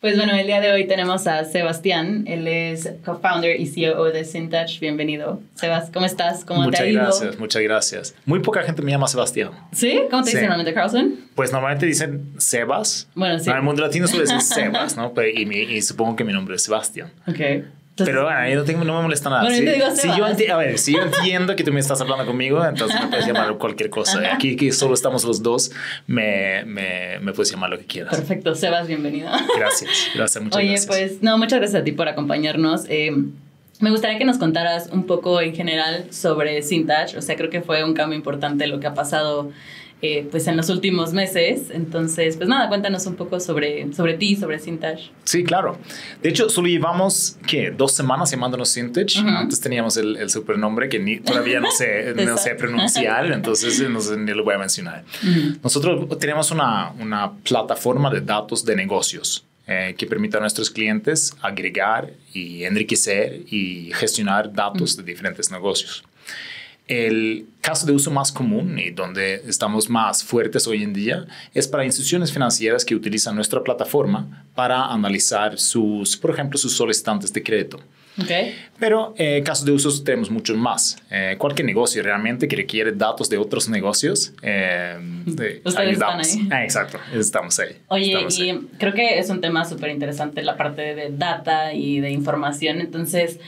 Pues bueno, el día de hoy tenemos a Sebastián. Él es co-founder y CEO de Sintouch. Bienvenido. Sebas, ¿cómo estás? ¿Cómo muchas te ha ido? gracias, muchas gracias. Muy poca gente me llama Sebastián. ¿Sí? ¿Cómo te Sí. dicen normalmente, Carlson? Pues normalmente dicen Sebas. Bueno, sí. En el mundo latino suele decir Sebas, ¿no? Pero, y, mi- y supongo que mi nombre es Sebastián. Ok. Entonces, Pero bueno, yo no, tengo, no me molesta nada. Bueno, Si- digo yo a ver, si yo entiendo que tú me estás hablando conmigo, entonces me puedes llamar cualquier cosa. Aquí que solo estamos los dos, me, me, me puedes llamar lo que quieras. perfecto. Sebas, bienvenido. Gracias, gracias, muchas Oye, gracias. pues no, muchas gracias a ti por acompañarnos. Eh, me gustaría que nos contaras un poco en general sobre Sintouch. O sea, creo que fue un cambio importante lo que ha pasado eh, pues en los últimos meses. Entonces, pues nada, cuéntanos un poco sobre, sobre ti, sobre Sintouch. Sí, claro. De hecho, solo llevamos, ¿qué? Dos semanas llamándonos Vintage. Ujú. Antes teníamos el, el supernombre que ni, todavía no sé, no sé pronunciar, entonces no sé ni lo voy a mencionar. Nosotros tenemos una, una plataforma de datos de negocios eh, que permite a nuestros clientes agregar y enriquecer y gestionar datos de diferentes negocios. El caso de uso más común y donde estamos más fuertes hoy en día es para instituciones financieras que utilizan nuestra plataforma para analizar sus, por ejemplo, sus solicitantes de crédito. Ok. Pero eh, casos de usos tenemos muchos más. Eh, cualquier negocio realmente que requiere datos de otros negocios, eh, de- Ustedes están ayudamos. ahí. Ah, exacto, estamos ahí. Oye, estamos y ahí. creo que es un tema súper interesante la parte de data y de información. Entonces,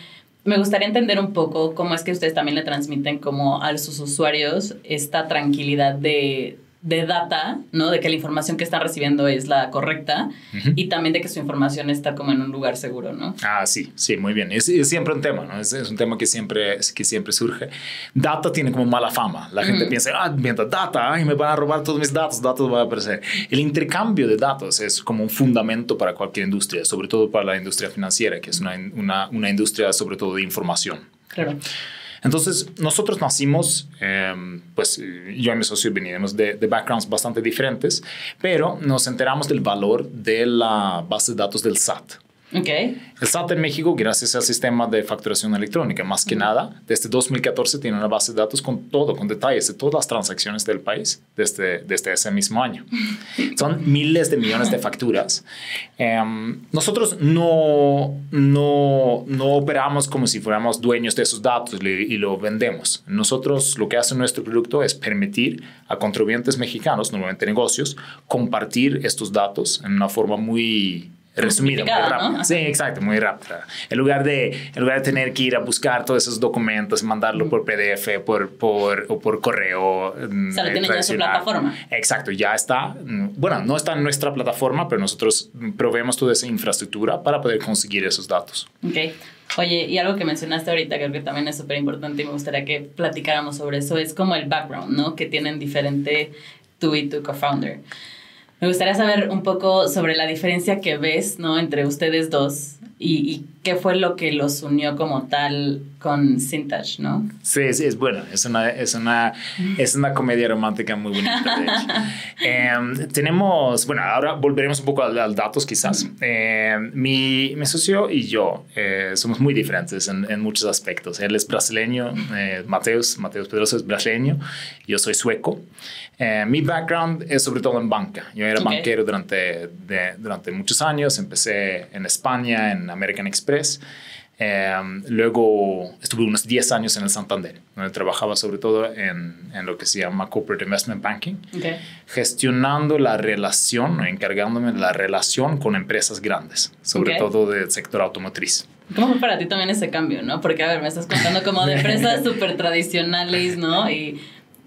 me gustaría entender un poco cómo es que ustedes también le transmiten como a sus usuarios esta tranquilidad de, de data, ¿no? De que la información que están recibiendo es la correcta Ujú. y también de que su información está como en un lugar seguro, ¿no? Ah, sí, sí, muy bien. Es, es siempre un tema, ¿no? Es, es un tema que siempre, que siempre surge. Data tiene como mala fama. La gente Ujú. piensa, ah, mientras data, ay, me van a robar todos mis datos, datos van a aparecer. El intercambio de datos es como un fundamento para cualquier industria, sobre todo para la industria financiera, que es una, una, una industria sobre todo de información. Claro. Entonces, nosotros nacimos, eh, pues yo y mi socio venimos de backgrounds bastante diferentes, pero nos enteramos del valor de la base de datos del SAT. Ok. El SAT en México, gracias al sistema de facturación electrónica, más que nada, desde 2014 tiene una base de datos con todo, con detalles de todas las transacciones del país desde, desde ese mismo año. Son miles de millones de facturas. Em, nosotros no, no, no operamos como si fuéramos dueños de esos datos y, y lo vendemos. Nosotros lo que hace nuestro producto es permitir a contribuyentes mexicanos, normalmente negocios, compartir estos datos en una forma muy resumida, muy rápida. ¿no? Sí, exacto, muy rápida. En lugar, de, en lugar de tener que ir a buscar todos esos documentos, mandarlo por PDF por, por, o por correo. mm, O sea, lo tienen ya en su tradicional. plataforma. Exacto, ya está. mm, Bueno, no está en nuestra plataforma, pero nosotros mm, proveemos toda esa infraestructura para poder conseguir esos datos. Ok. Oye, y algo que mencionaste ahorita, creo que también es súper importante y me gustaría que platicáramos sobre eso, es como el background, ¿no? Que tienen diferente tú y tu co-founder. Me gustaría saber un poco sobre la diferencia que ves, ¿no? Entre ustedes dos y, y qué fue lo que los unió como tal con Sintouch, ¿no? Sí, sí, es bueno. Es una, es una, es una comedia romántica muy bonita, de hecho. Em, tenemos, bueno, ahora volveremos un poco al, al datos quizás. Em, mi, mi socio y yo eh, somos muy diferentes en, en muchos aspectos. Él es brasileño, eh, Mateus, Mateus Pedroso es brasileño, yo soy sueco. Eh, mi background es sobre todo en banca. Yo era Ok. banquero durante, de- durante muchos años. Empecé en España, en American Express. Eh, luego estuve unos 10 años en el Santander, donde trabajaba sobre todo en, en lo que se llama Corporate Investment Banking, Ok. gestionando la relación, encargándome de la relación con empresas grandes, sobre Ok. todo del sector automotriz. ¿Cómo fue para ti también ese cambio, no? Porque, a ver, me estás contando como de empresas súper tradicionales, ¿no? Y,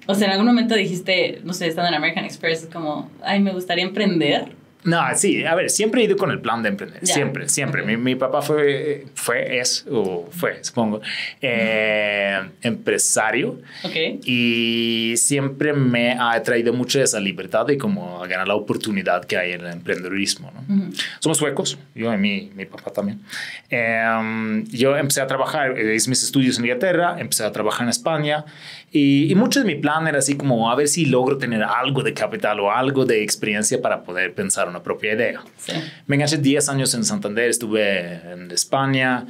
o sea, en algún momento dijiste, no sé, estando en American Express, como, ay, me gustaría emprender. No, sí, a ver, siempre he ido con el plan de emprender, Ya. siempre, siempre. Mi, mi papá fue, fue, es, o fue, supongo, eh, empresario Ok. y siempre me ha atraído mucho esa libertad de como ganar la oportunidad que hay en el emprendedurismo. Somos suecos, yo y mi, mi papá también. Eh, yo empecé a trabajar, eh, hice mis estudios en Inglaterra, empecé a trabajar en España y, y mucho de mi plan era así como a ver si logro tener algo de capital o algo de experiencia para poder pensar una propia idea. Sí. Me enganché 10 años en Santander, estuve en España,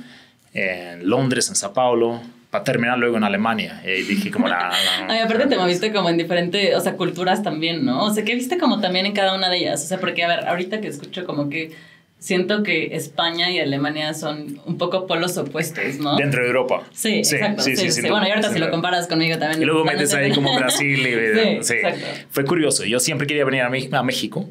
en Londres, en Sao Paulo, para terminar luego en Alemania. Y dije como, la... Ay, aparte te moviste como en diferentes, o sea, culturas también, ¿no? O sea, que viste como también en cada una de ellas. O sea, porque, a ver, ahorita que escucho como que siento que España y Alemania son un poco polos opuestos, ¿no? Dentro de Europa. Sí, exacto. Sí, sí, sí, bueno, y ahorita si lo comparas conmigo también. Y luego metes ahí como Brasil y... sí, Exacto. Fue curioso. Yo siempre quería venir a, México.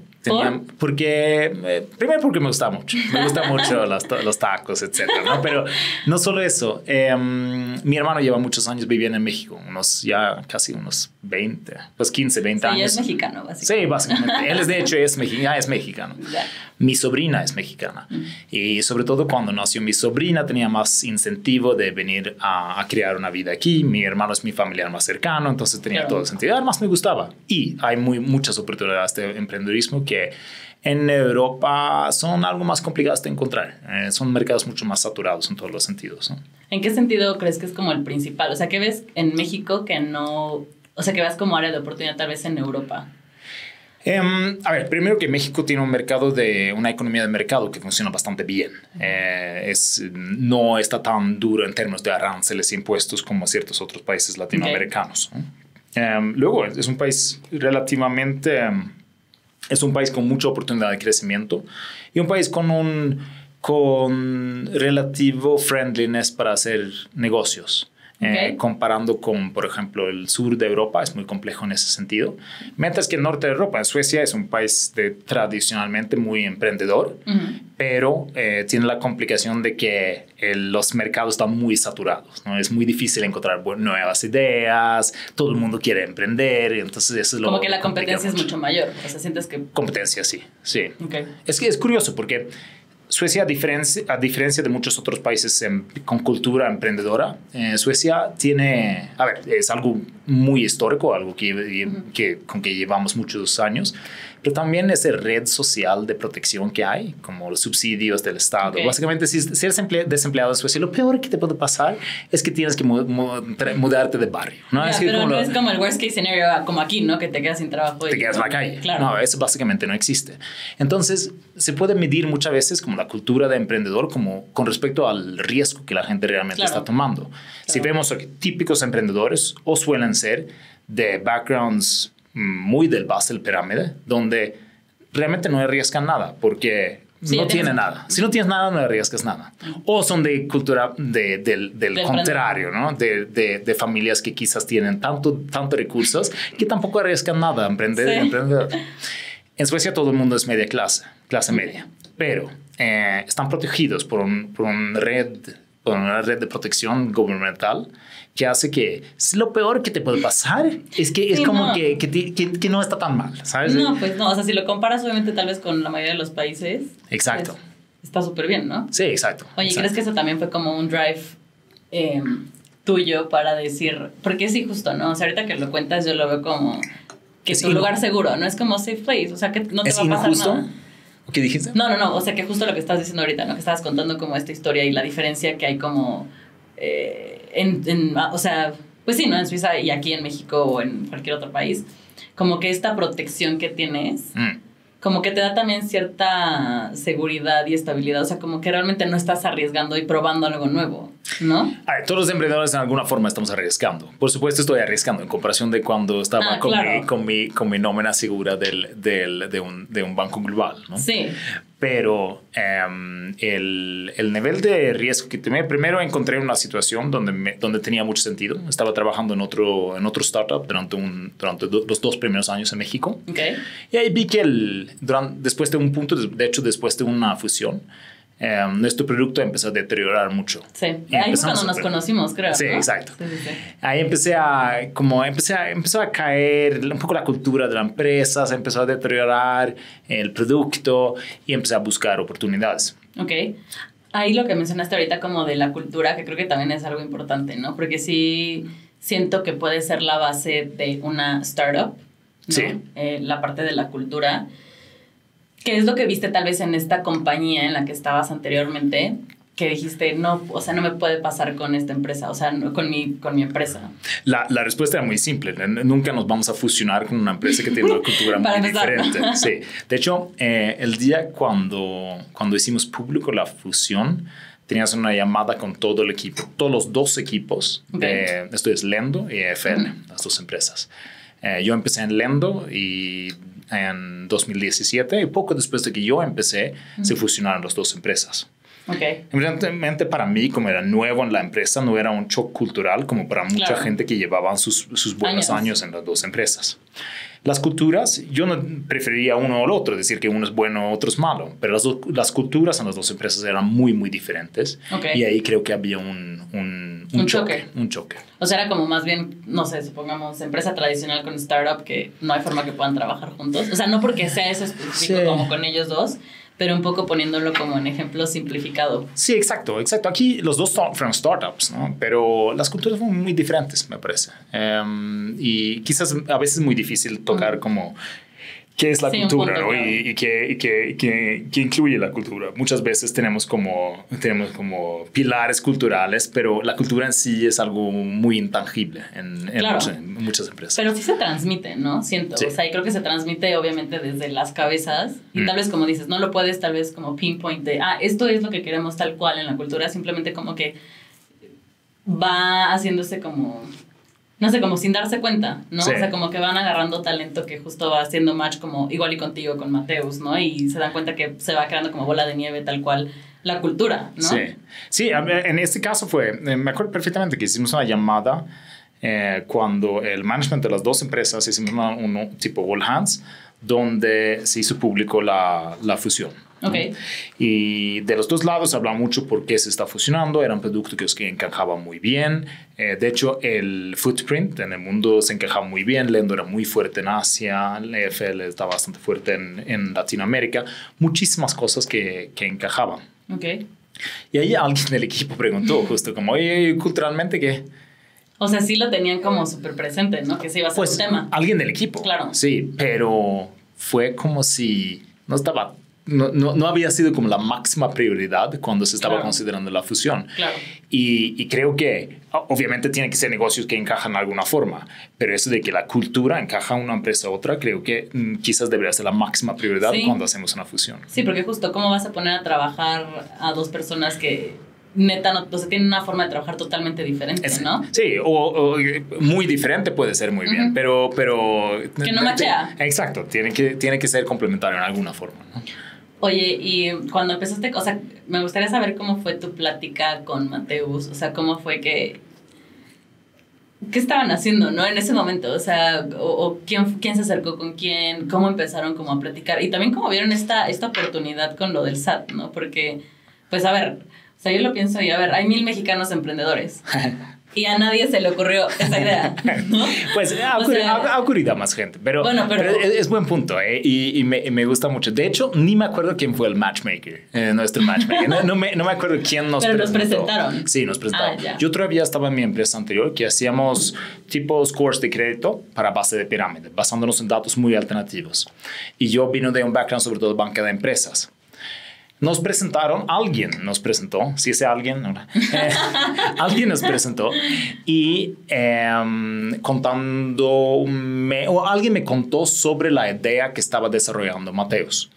Porque, eh, primero porque me gusta mucho. Me gustan mucho los, los, tacos, etcétera, ¿no? Pero no solo eso. Em, mi hermano lleva muchos años viviendo en México. Unos ya casi unos 20, pues 15, 20 años. Y es mexicano, básicamente. Sí, básicamente. Él es, de hecho, es, mexicano, es mexicano. Mi sobrina es mexicana. Mm. Y sobre todo cuando nació mi sobrina tenía más incentivo de venir a, crear una vida aquí. Mi hermano es mi familiar más cercano, entonces tenía todo el sentido. Además me gustaba. Y hay muy, muchas oportunidades de emprendedurismo que en Europa son algo más complicadas de encontrar. Eh, son mercados mucho más saturados en todos los sentidos. ¿En qué sentido crees que es como el principal? O sea, ¿qué ves en México que no... O sea, que ves como área de oportunidad tal vez en Europa? Em, a ver, primero que México tiene un mercado de una economía de mercado que funciona bastante bien. Eh, es, no está tan duro en términos de aranceles e impuestos como ciertos otros países latinoamericanos. Em, luego, es un país relativamente, em, es un país con mucha oportunidad de crecimiento y un país con un con relativo friendliness para hacer negocios. Eh, comparando con, por ejemplo, el sur de Europa, es muy complejo en ese sentido. Mientras que el norte de Europa, Suecia es un país de, tradicionalmente muy emprendedor, pero eh, tiene la complicación de que los mercados están muy saturados. ¿no? Es muy difícil encontrar nuevas ideas, todo el mundo quiere emprender, entonces eso es lo Como que la competencia es mucho mayor, o sea, sientes que... Competencia, sí, sí. Es que es curioso porque Suecia, a diferencia, a diferencia de muchos otros países con cultura emprendedora, eh, Suecia tiene, a ver, es algo muy histórico, algo que, que, con que llevamos muchos años, pero también esa red social de protección que hay, como los subsidios del Estado. Básicamente, si, eres desempleado en Suecia, lo peor que te puede pasar es que tienes que mudarte de barrio. ¿no? pero no es como el worst case scenario, como aquí, ¿no? Que te quedas sin trabajo. te quedas en la calle. Claro. No, eso básicamente no existe. Entonces, se puede medir muchas veces como la cultura de emprendedor como con respecto al riesgo que la gente realmente está tomando. Si vemos típicos emprendedores o suelen ser de backgrounds muy del base del pirámide, donde realmente no arriesgan nada, porque no tiene nada. Si no tienes nada, no arriesgas nada. O son de cultura de, del, del, contrario, ¿no? De, de, familias que quizás tienen tanto, tanto recursos que tampoco arriesgan nada a emprender. emprender. En Suecia todo el mundo es media clase, clase media, pero eh, están protegidos por, un, por, un red, por una red de protección gubernamental que hace que lo peor que te puede pasar es que es como que, que, que, no está tan mal, ¿sabes? No, pues no, o sea, si lo comparas obviamente tal vez con la mayoría de los países. Exacto. Pues, está súper bien, ¿no? Sí, exacto. Oye, ¿crees que eso también fue como un drive em, tuyo para decir, porque sí, justo, ¿no? O sea, ahorita que lo cuentas yo lo veo como que es un lugar seguro, no es como safe place, o sea, que no te va a pasar nada. ¿Qué dijiste? No, no, no, o sea, que justo lo que estás diciendo ahorita, ¿no? Que estabas contando como esta historia y la diferencia que hay como... Eh, en, o sea, pues sí, ¿no? En Suiza y aquí en México o en cualquier otro país, como que esta protección que tienes, mm. como que te da también cierta seguridad y estabilidad, o sea, como que realmente no estás arriesgando y probando algo nuevo, ¿no? todos los emprendedores en alguna forma estamos arriesgando. Por supuesto estoy arriesgando en comparación de cuando estaba ah, con, mi, con, mi, con, mi, nómina segura del, del, de, un, de un banco global, ¿no? Sí pero em, el, el, nivel de riesgo que tenía, primero encontré una situación donde, donde tenía mucho sentido. Estaba trabajando en otro, en otro startup durante, un, durante los dos primeros años en México. Okay. Y ahí vi que el, durante, después de un punto, de hecho después de una fusión, Em, nuestro producto empezó a deteriorar mucho. Sí, ahí fue cuando nos conocimos, creo. Sí, exacto. Ahí empecé a, como empecé a, empezó a caer un poco la cultura de la empresa, se empezó a deteriorar el producto y empecé a buscar oportunidades. Ok. Ahí lo que mencionaste ahorita como de la cultura, que creo que también es algo importante, ¿no? Porque sí siento que puede ser la base de una startup, ¿no? Sí. Eh, la parte de la cultura. ¿Qué es lo que viste tal vez en esta compañía en la que estabas anteriormente? que dijiste, no, o sea, no me puede pasar con esta empresa, o sea, con, mi, con mi empresa? La, la, respuesta era muy simple. Nunca nos vamos a fusionar con una empresa que tiene una cultura muy diferente. Sí. De hecho, eh, el día cuando, cuando hicimos público la fusión, tenías una llamada con todo el equipo, todos los dos equipos. De, esto es Lendo y EFL, las dos empresas. Eh, yo empecé en Lendo y en 2017 y poco después de que yo empecé se fusionaron las dos empresas. Okay. Evidentemente para mí, como era nuevo en la empresa, no era un shock cultural como para mucha gente que llevaban sus, sus buenos años. en las dos empresas. Las culturas, yo no preferiría uno el otro, decir que uno es bueno, otro es malo, pero las, las culturas en las dos empresas eran muy, muy diferentes. Y ahí creo que había un, un, un, choque, Un choque. O sea, era como más bien, no sé, supongamos empresa tradicional con startup que no hay forma que puedan trabajar juntos. O sea, no porque sea eso específico como con ellos dos, pero un poco poniéndolo como un ejemplo simplificado. Sí, exacto, exacto. Aquí los dos fueron startups, ¿no? Pero las culturas son muy diferentes, me parece. Em, y quizás a veces es muy difícil tocar como qué es la cultura ¿no? y, y, qué, qué, incluye la cultura. Muchas veces tenemos como, tenemos como pilares culturales, pero la cultura en sí es algo muy intangible en, en, muchas, empresas. Pero sí se transmite, ¿no? Siento. O sea, y creo que se transmite obviamente desde las cabezas y tal mm. vez como dices, no lo puedes tal vez como pinpoint de, ah, esto es lo que queremos tal cual en la cultura, simplemente como que va haciéndose como no sé, como sin darse cuenta, ¿no? O sea, como que van agarrando talento que justo va haciendo match como igual y contigo con Mateus, ¿no? Y se dan cuenta que se va creando como bola de nieve tal cual la cultura, ¿no? Sí, sí en este caso fue, eh, me acuerdo perfectamente que hicimos una llamada eh, cuando el management de las dos empresas hicimos un tipo all hands donde se hizo público la, la fusión. Okay. Y de los dos lados habla mucho por qué se está fusionando, eran productos que encajaban muy bien. Eh, de hecho, el footprint en el mundo se encajaba muy bien. Lendo era muy fuerte en Asia, el EFL está bastante fuerte en, en Latinoamérica. Muchísimas cosas que, que encajaban. Okay. Y ahí alguien del equipo preguntó justo como, oye, culturalmente qué? O sea, sí lo tenían como súper presente, ¿no? Que se iba a ser pues, un tema. Alguien del equipo. Claro. Sí, pero fue como si no estaba no, no, no, había sido como la máxima prioridad cuando se estaba considerando la fusión. Claro. Y, y, creo que obviamente tiene que ser negocios que encajan de alguna forma, pero eso de que la cultura encaja una empresa a otra, creo que mm, quizás debería ser la máxima prioridad cuando hacemos una fusión. Sí, porque justo, ¿cómo vas a poner a trabajar a dos personas que neta, no, o sea, tienen una forma de trabajar totalmente diferente, ¿no? Sí, o, muy diferente puede ser muy bien, pero, pero... Que no machea. Exacto, tiene que, tiene que ser complementario en alguna forma, ¿no? Oye, y cuando empezaste, o sea, me gustaría saber cómo fue tu plática con Mateus, o sea, cómo fue que... ¿Qué estaban haciendo, no? En ese momento, o sea, o, quién, quién se acercó con quién, cómo empezaron como a platicar y también cómo vieron esta, esta oportunidad con lo del SAT, ¿no? Porque, pues a ver, o sea, yo lo pienso y a ver, hay mil mexicanos emprendedores. y a nadie se le ocurrió esa idea, ¿no? Pues ha, ocurrido, a más gente, pero, es, buen punto ¿eh? y, me, me, gusta mucho. De hecho, ni me acuerdo quién fue el matchmaker, eh, nuestro matchmaker. No, me, no, me, acuerdo quién nos pero presentaron. Sí, nos presentaron. Ah, Yo todavía estaba en mi empresa anterior que hacíamos tipos scores de crédito para base de pirámide, basándonos en datos muy alternativos. Y yo vino de un background sobre todo banca de empresas. Nos presentaron, alguien nos presentó, si ese alguien, eh, alguien nos presentó y em, contando, o alguien me contó sobre la idea que estaba desarrollando Mateus.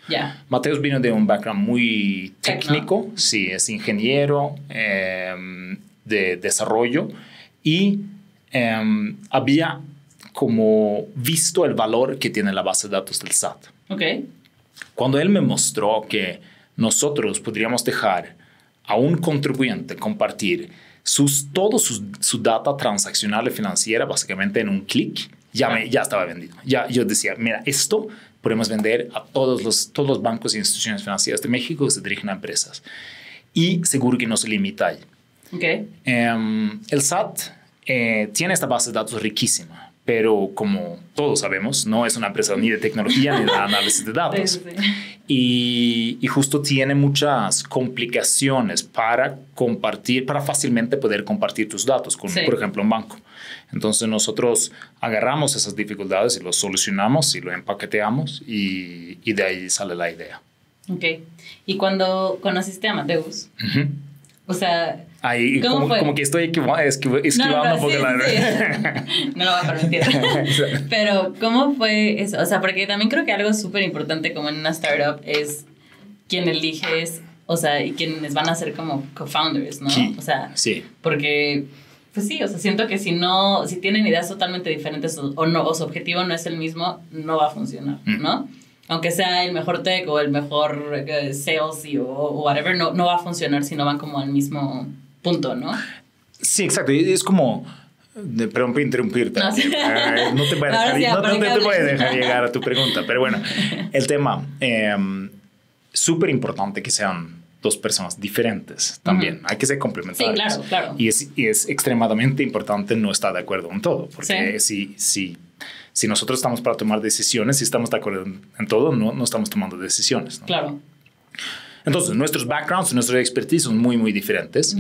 Mateus vino de un background muy técnico, sí, es ingeniero em, de desarrollo y em, había como visto el valor que tiene la base de datos del SAT. Okay. Cuando él me mostró que nosotros podríamos dejar a un contribuyente compartir sus, todo su, su data transaccional y financiera básicamente en un clic, ya, me, ya estaba vendido. Ya yo decía, mira, esto podemos vender a todos los, todos los bancos e instituciones financieras de México que se dirigen a empresas. Y seguro que no se limita ahí. Okay. Em, el SAT eh, tiene esta base de datos riquísima pero como todos sabemos, no es una empresa ni de tecnología ni de análisis de datos. Y, justo tiene muchas complicaciones para compartir, para fácilmente poder compartir tus datos con, por ejemplo, un banco. Entonces nosotros agarramos esas dificultades y lo solucionamos y lo empaqueteamos y, y de ahí sale la idea. Ok. Y cuando conociste a Mateus, o sea, Ahí como, como, que estoy esquivando no, un poco la... no lo voy a permitir. Pero, ¿cómo fue eso? O sea, porque también creo que algo súper importante como en una startup es quién eliges o sea, y quienes van a ser como co-founders, ¿no? Sí. O sea, Sí. porque, pues sí, o sea, siento que si no, si tienen ideas totalmente diferentes o, o no, o su objetivo no es el mismo, no va a funcionar, Mm. ¿no? Aunque sea el mejor tech o el mejor eh, sales y, o, o whatever, no, no va a funcionar si no van como al mismo punto, ¿no? Sí, exacto. Es como... de- Perdón por interrumpirte. No, sí. No te voy a dejar, sí, no- te voy a dejar llegar a tu pregunta. Pero bueno, el tema... eh, Súper importante que sean dos personas diferentes también. Hay que ser complementarios. Sí, claro, claro. Y es, y es extremadamente importante no estar de acuerdo en todo. Porque si, si, si nosotros estamos para tomar decisiones, si estamos de acuerdo en, todo, no, no estamos tomando decisiones. ¿no? Claro. Entonces, nuestros backgrounds, nuestras expertise son muy, muy diferentes.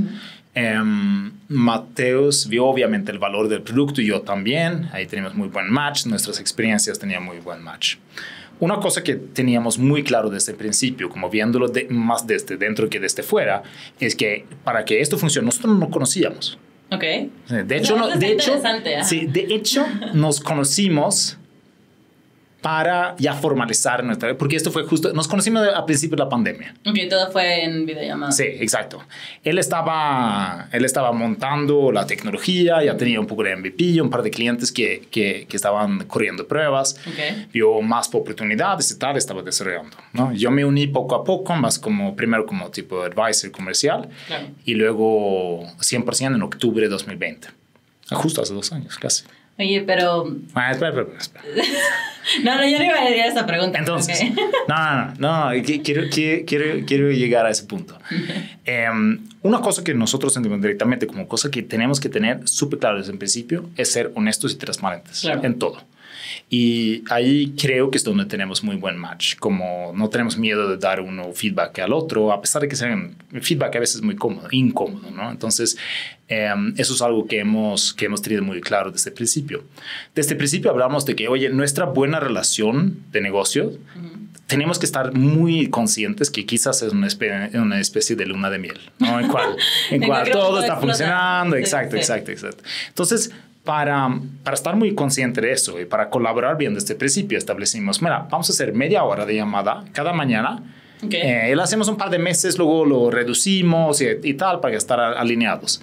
Em, Mateos vio obviamente el valor del producto y yo también. Ahí tenemos muy buen match. Nuestras experiencias tenían muy buen match. Una cosa que teníamos muy claro desde el principio, como viéndolo de- más desde dentro que desde fuera, es que para que esto funcione, nosotros no conocíamos. Ok. De hecho, no- de, hecho sí, de hecho, nos conocimos para ya formalizar nuestra... Porque esto fue justo... Nos conocimos a principio de la pandemia. Ok, todo fue en videollamada. Sí, exacto. Él estaba, él estaba montando la tecnología, ya tenía un poco de MVP, un par de clientes que, que, que estaban corriendo pruebas, Ok. vio más oportunidades y tal, estaba desarrollando. ¿no? Yo me uní poco a poco, más como primero como tipo advisor comercial Claro. y luego 100% en octubre de 2020. Justo hace dos años, casi. Oye, pero... Ah, espera, espera, espera. No, no, yo no iba a decir esa pregunta. Entonces, ok. no, no, no, no, qui- quiero, qui- quiero, quiero llegar a ese punto. Em, una cosa que nosotros sentimos directamente como cosa que tenemos que tener súper claro desde el principio es ser honestos y transparentes Claro. en todo. Y ahí creo que es donde tenemos muy buen match, como no tenemos miedo de dar uno feedback al otro, a pesar de que sea un feedback a veces muy cómodo, incómodo, ¿no? Entonces, em, eso es algo que hemos, que hemos tenido muy claro desde el principio. Desde el principio hablamos de que, oye, nuestra buena relación de negocio, tenemos que estar muy conscientes que quizás es una especie, una especie de luna de miel, ¿no? En cual, en cual todo está funcionando, Sí, exacto, sí. exacto, exacto. Entonces, para, para estar muy consciente de eso y para colaborar bien desde el principio, establecimos, mira, vamos a hacer media hora de llamada cada mañana. Eh, lo hacemos un par de meses, luego lo reducimos y, y tal para estar alineados.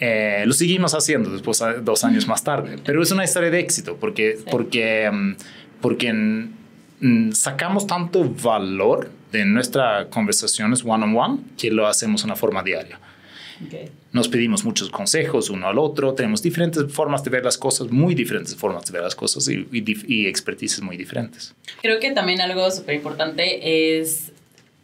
Eh, lo seguimos haciendo después, a- dos años más tarde. Pero es una historia de éxito porque, porque, mm, porque mm, sacamos tanto valor de nuestras conversaciones one-on-one que lo hacemos de una forma diaria. Ok. Nos pedimos muchos consejos uno al otro, tenemos diferentes formas de ver las cosas, muy diferentes formas de ver las cosas y, y, y expertices muy diferentes. Creo que también algo súper importante es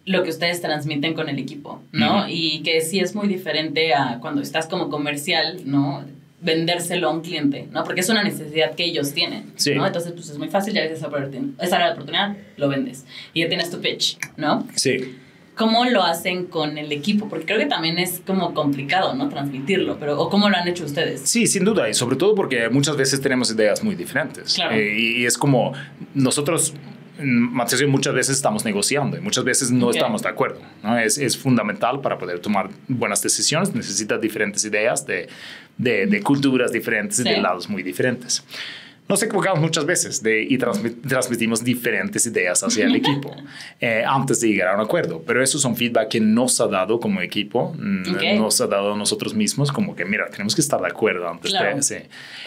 lo que ustedes transmiten con el equipo, ¿no? Ujú. Y que sí es muy diferente a cuando estás como comercial, ¿no? Vendérselo a un cliente, ¿no? Porque es una necesidad que ellos tienen, Sí. ¿no? Entonces, pues es muy fácil, ya ves esa oportunidad, esa oportunidad, lo vendes. Y ya tienes tu pitch, ¿no? Sí. ¿Cómo lo hacen con el equipo? Porque creo que también es como complicado, ¿no? Transmitirlo, pero ¿o cómo lo han hecho ustedes? Sí, sin duda, y sobre todo porque muchas veces tenemos ideas muy diferentes. Claro. Eh, y, es como nosotros, mm, y yo muchas veces estamos negociando y muchas veces no estamos de acuerdo. ¿no? Es, es fundamental para poder tomar buenas decisiones, necesitas diferentes ideas de, de, de culturas diferentes y de lados muy diferentes. Nos equivocamos muchas veces de, y transmi- transmitimos diferentes ideas hacia el equipo eh, antes de llegar a un acuerdo, pero eso son feedback que nos ha dado como equipo, mm, nos ha dado a nosotros mismos como que, mira, tenemos que estar de acuerdo antes Claro. de... Sí.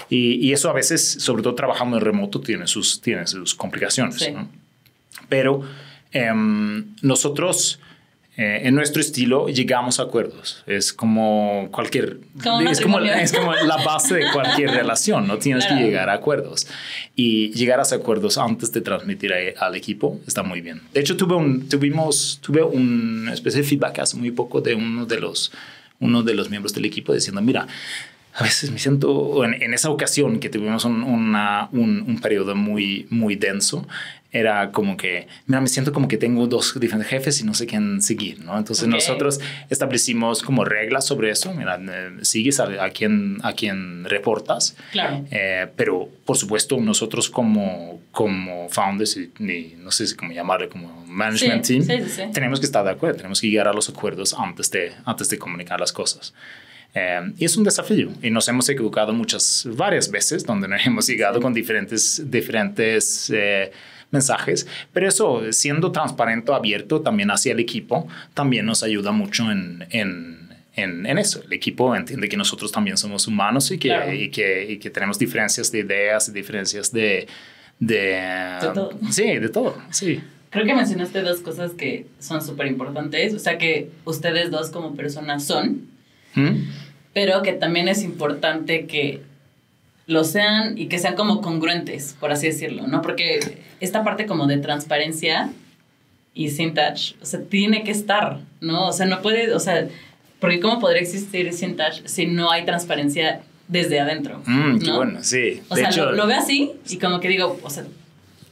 Y, y eso a veces, sobre todo trabajando en remoto, tiene sus, tiene sus complicaciones. Sí. ¿no? Pero em, nosotros, eh, en nuestro estilo, llegamos a acuerdos. Es como cualquier... Como es, como, es como la base de cualquier relación, ¿no? Tienes Claro. que llegar a acuerdos. Y llegar a esos acuerdos antes de transmitir a- al equipo está muy bien. De hecho, tuve un, tuvimos, tuve una especie de feedback hace muy poco de uno de los, uno de los miembros del equipo diciendo, mira, a veces me siento, en, en esa ocasión que tuvimos un, una- un, un periodo muy, muy denso, era como que, mira, me siento como que tengo dos diferentes jefes y no sé quién seguir, ¿no? Entonces Ok. nosotros establecimos como reglas sobre eso, mira, eh, sigues a, a quien, a quien reportas, Claro. eh, pero por supuesto nosotros como, como founders, y, y no sé si cómo llamarle, como management Sí, team, sí, sí, tenemos que estar de acuerdo, tenemos que llegar a los acuerdos antes de, antes de comunicar las cosas. Eh, y es un desafío y nos hemos equivocado muchas, varias veces donde no hemos llegado con diferentes, diferentes eh, mensajes, pero eso, siendo transparente, abierto también hacia el equipo, también nos ayuda mucho en, en, en, en eso. El equipo entiende que nosotros también somos humanos y que, Claro. y que, y que tenemos diferencias de ideas y diferencias de... De, todo. Sí, de todo, sí. Creo que mencionaste dos cosas que son súper importantes. O sea, que ustedes dos como personas son, ¿Mm? pero que también es importante que lo sean y que sean como congruentes, por así decirlo, ¿no? Porque esta parte como de transparencia y sin touch, o sea, tiene que estar, ¿no? O sea, no puede, o sea, porque ¿cómo podría existir sin touch si no hay transparencia desde adentro? Mm, qué ¿no? bueno, sí. O de sea, hecho, lo, lo veo así y como que digo, o sea,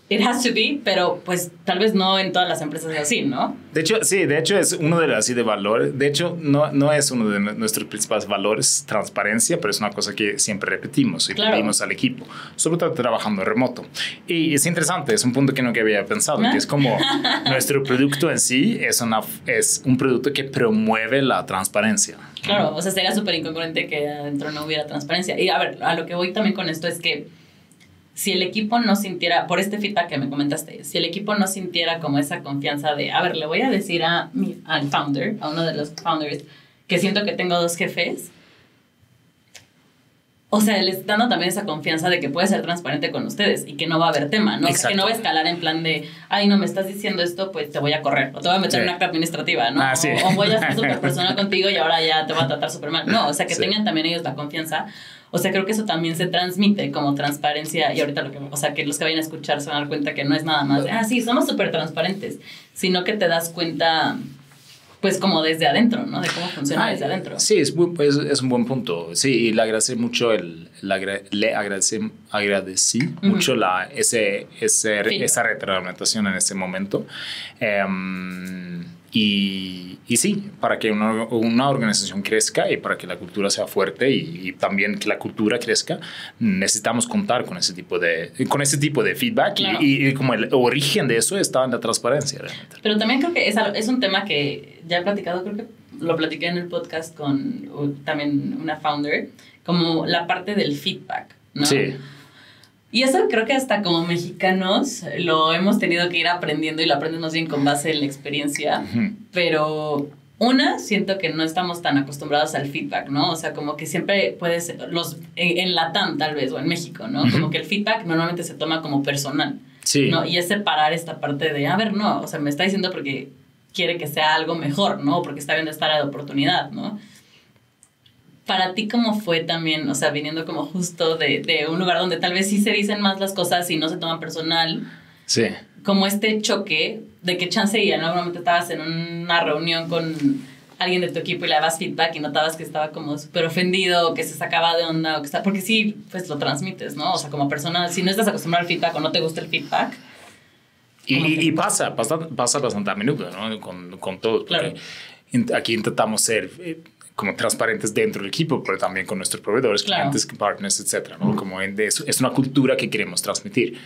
it has to be, pero pues tal vez no en todas las empresas es así, ¿no? De hecho, sí, de hecho es uno de los así de valores. De hecho, no, no es uno de nuestros principales valores, transparencia, pero es una cosa que siempre repetimos y Claro. pedimos al equipo, sobre todo trabajando remoto. Y es interesante, es un punto que nunca había pensado, que es como nuestro producto en sí es, una, es un producto que promueve la transparencia. Claro, o sea, sería súper incongruente que adentro no hubiera transparencia. Y a ver, a lo que voy también con esto es que si el equipo no sintiera, por este feedback que me comentaste, si el equipo no sintiera como esa confianza de, a ver, le voy a decir a mi, al founder, a uno de los founders, que siento que tengo dos jefes, o sea, les dando también esa confianza de que puede ser transparente con ustedes y que no va a haber tema, ¿no? O sea, que no va a escalar en plan de, ay, no me estás diciendo esto, pues te voy a correr o te voy a meter Sí. en una acta administrativa, ¿no? Ah, sí. o, o voy a ser súper personal contigo y ahora ya te voy a tratar súper mal. No, o sea, que Sí. tengan también ellos la confianza. O sea, creo que eso también se transmite como transparencia y ahorita lo que, o sea, que los que vayan a escuchar se van a dar cuenta que no es nada más de, ah, sí, somos súper transparentes, sino que te das cuenta, pues como desde adentro, ¿no? De cómo funciona desde adentro. Sí, es, muy- es, es un buen punto. Sí, y le agradecí mucho, el, agra- le agradecí, agradecí mucho la, ese, ese, Sí. esa retroalimentación en ese momento. Em, y, y sí, para que una, una organización crezca y para que la cultura sea fuerte y, y también que la cultura crezca, necesitamos contar con ese tipo de, con ese tipo de feedback. y- Claro. Y, y como el origen de eso está en la transparencia realmente. Pero también creo que es, es un tema que ya he platicado, creo que lo platiqué en el podcast con también una founder, como la parte del feedback, ¿no? Sí. Y eso creo que hasta como mexicanos lo hemos tenido que ir aprendiendo y lo aprendemos bien con base en la experiencia, pero una, siento que no estamos tan acostumbrados al feedback, ¿no? O sea, como que siempre puede ser, los, en, en Latam tal vez, o en México, ¿no? Como que el feedback normalmente se toma como personal. Sí. ¿no? Y es separar esta parte de, a ver, no, o sea, me está diciendo porque quiere que sea algo mejor, ¿no? Porque está viendo esta área de oportunidad, ¿no? Para ti, ¿cómo fue también, o sea, viniendo como justo de, de un lugar donde tal vez sí se dicen más las cosas y no se toman personal, Sí. como este choque de que chance y algún momento estabas en una reunión con alguien de tu equipo y le dabas feedback y notabas que estaba como súper ofendido o que se sacaba de onda o que está, porque sí, pues lo transmites, ¿no? O sea, como persona, si no estás acostumbrado al feedback o no te gusta el feedback, Y, ¿Cómo y- pasa, pasa, pasa bastante a menudo, ¿no? Con, con todos. porque Claro. aquí intentamos ser eh, como transparentes dentro del equipo, pero también con nuestros proveedores, Claro. clientes, partners, etcétera, ¿no? Como en- es, es una cultura que queremos transmitir.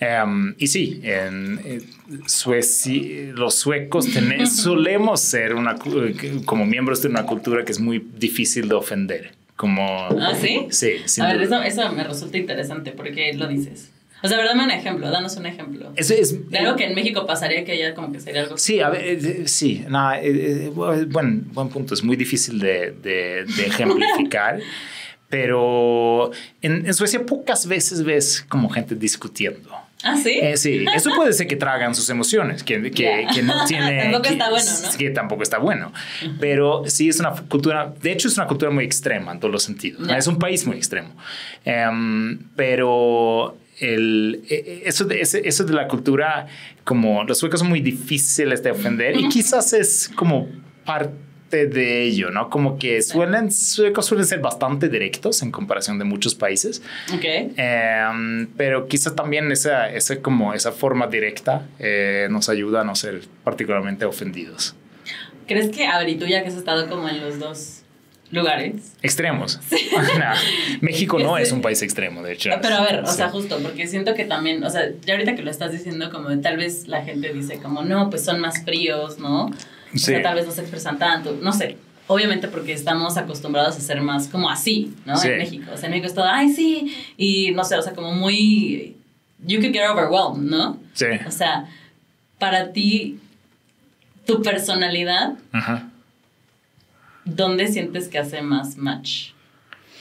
Em, y sí, en eh, Suecia, los suecos tene- solemos ser una, eh, como miembros de una cultura que es muy difícil de ofender. Como, ¿Ah, sí? Sí, A ver, eso, eso me resulta interesante porque lo dices. O sea, a ver, dame un ejemplo, danos un ejemplo. Es, De algo que en México pasaría que allá como que sería algo... Sí, a ver, eh, sí, nada, eh, eh, bu- buen, buen punto. Es muy difícil de, de- de ejemplificar, pero en, en Suecia pocas veces ves como gente discutiendo. Ah, ¿sí? Eh, sí, eso puede ser que tragan sus emociones, que, que, Ya. que no tiene... Tampoco que- está bueno, ¿no? Que tampoco está bueno. Pero sí es una cultura, de hecho es una cultura muy extrema en todos los sentidos. Es un país muy extremo. Em, pero el, e- e- eso, de, eso de la cultura, como los suecos son muy difíciles de ofender y quizás es como parte de ello, ¿no? Como que suelen, suecos suelen ser bastante directos en comparación de muchos países. Ok. Em, pero quizás también esa, esa, como esa forma directa eh, nos ayuda a no ser particularmente ofendidos. ¿Crees que, a ver, y tú ya que has estado como en los dos lugares? Extremos. Nah, México no es un país extremo, de hecho. Pero a ver, o Sí. sea, justo, porque siento que también, o sea, ya ahorita que lo estás diciendo, como tal vez la gente dice como, no, pues son más fríos, ¿no? O Sí. sea, tal vez no se expresan tanto, no sé. Obviamente porque estamos acostumbrados a ser más como así, ¿no? Sí. En México. O sea, en México es todo, ay, sí. Y no sé, o sea, como muy you could get overwhelmed, ¿no? Sí. O sea, para ti, tu personalidad, Ajá. ¿Dónde sientes que hace más match?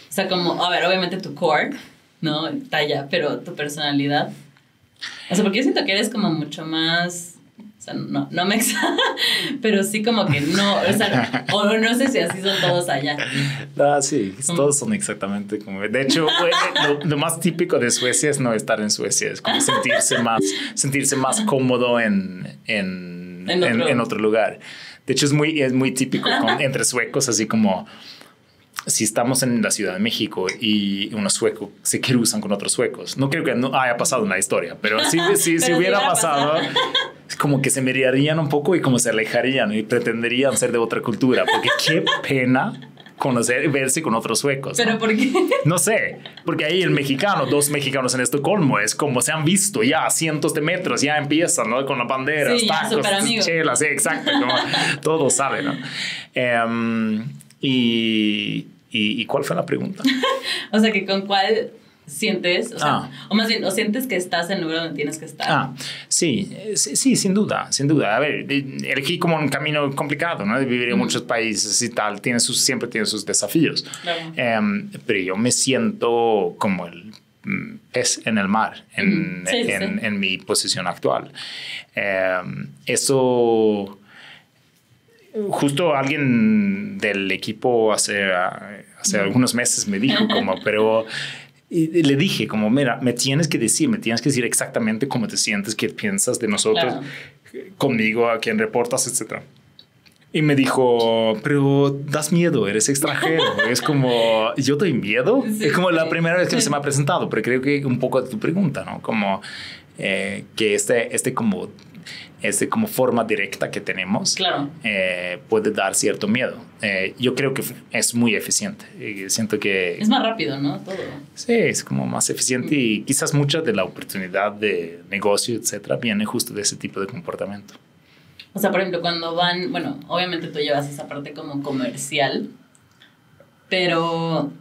O sea, como, a ver, obviamente tu core, ¿no? Talla, pero tu personalidad. O sea, porque yo siento que eres como mucho más. O sea, no, no me pero sí como que no, o sea, o no sé si así son todos allá. Ah, sí, todos son exactamente como... De hecho, lo, lo más típico de Suecia es no estar en Suecia, es como sentirse más, sentirse más cómodo en, en, En en, otro- en otro lugar. De hecho, es muy, es muy típico con- entre suecos, así como si estamos en la Ciudad de México y unos suecos se cruzan con otros suecos. No creo que no haya pasado en la historia, pero si, si, Pero si hubiera pasado, pasado. como que se mirarían un poco y como se alejarían y pretenderían ser de otra cultura, porque qué pena conocer, verse con otros suecos. ¿no? Pero ¿por qué? No sé, porque ahí el mexicano, dos mexicanos en Estocolmo, es como se han visto ya a cientos de metros, ya empiezan, ¿no? Con la bandera, Sí, tacos, chelas, sí, exacto, como todos saben, ¿no? Em, y, y, ¿y cuál fue la pregunta? O sea, que con cuál sientes, o sea, Ah. o más bien, o sientes que estás en el lugar donde tienes que estar. Ah, sí, eh, sí, sin duda, sin duda. A ver, de- elegí como un camino complicado, ¿no? De vivir en muchos países y tal, tiene sus, siempre tiene sus desafíos. Claro. Em, pero yo me siento como el mm, pez en el mar en, Mm, sí, en, sí. en mi posición actual. Em, eso justo alguien del equipo hace, hace algunos meses me dijo como, pero y le dije como, mira, me tienes que decir, me tienes que decir exactamente cómo te sientes, qué piensas de nosotros, Claro. conmigo, a quién reportas, etcétera. Y me dijo, pero das miedo, eres extranjero. es como, ¿yo doy miedo? Sí, es como la sí. primera vez que se me ha presentado, pero creo que un poco de tu pregunta, ¿no? Como eh, que este, este como, este como forma directa que tenemos Claro. eh, puede dar cierto miedo. Eh, yo creo que es muy eficiente. Y siento que Es más rápido, ¿no? Todo. sí, es como más eficiente y quizás mucha de la oportunidad de negocio, etcétera, viene justo de ese tipo de comportamiento. O sea, por ejemplo, cuando van, bueno, obviamente tú llevas esa parte como comercial, pero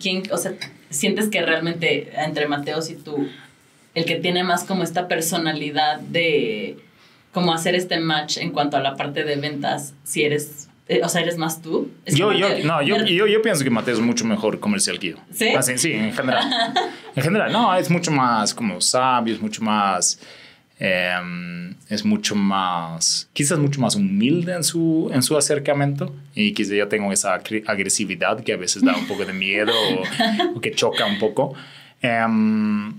¿quién, o sea, sientes que realmente entre Mateos y tú, el que tiene más como esta personalidad de como hacer este match en cuanto a la parte de ventas, si eres, eh, o sea, eres más tú? Es Yo, yo, que- no, yo, yo, yo pienso que Mateo es mucho mejor comercial que yo. ¿Sí? Ah, sí, en general. en general, no, es mucho más como sabio, es mucho más... em, es mucho más, quizás mucho más humilde en su, en su acercamiento y quizás yo tengo esa agre- agresividad que a veces da un poco de miedo o, o que choca un poco. Em,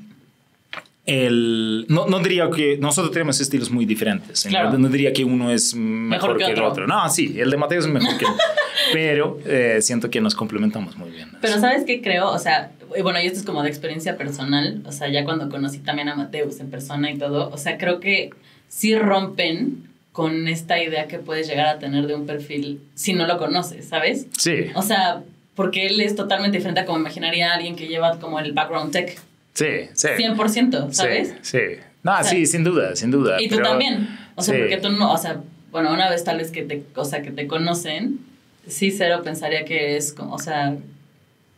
el, no, no diría que nosotros tenemos estilos muy diferentes. Claro. No, diría que uno es mejor, que que, el otro. otro. No, sí, el de Mateo es mejor que el Pero eh, siento que nos complementamos muy bien. Pero ¿sabes qué creo? O sea, y bueno, y esto es como de experiencia personal, o sea, ya cuando conocí también a Mateus en persona y todo, o sea, creo que sí rompen con esta idea que puedes llegar a tener de un perfil si no lo conoces, ¿sabes? Sí, O sea, porque él es totalmente diferente a como imaginaría a alguien que lleva como el background tech, sí, sí. 100%, ¿sabes? Sí, sí. No, O sea, sí, sin duda, sin duda. Y tú pero- también. O sea, sí. porque tú no, o sea, bueno, una vez tal vez que te, o sea, que te conocen, sí, cero pensaría que es como, o sea,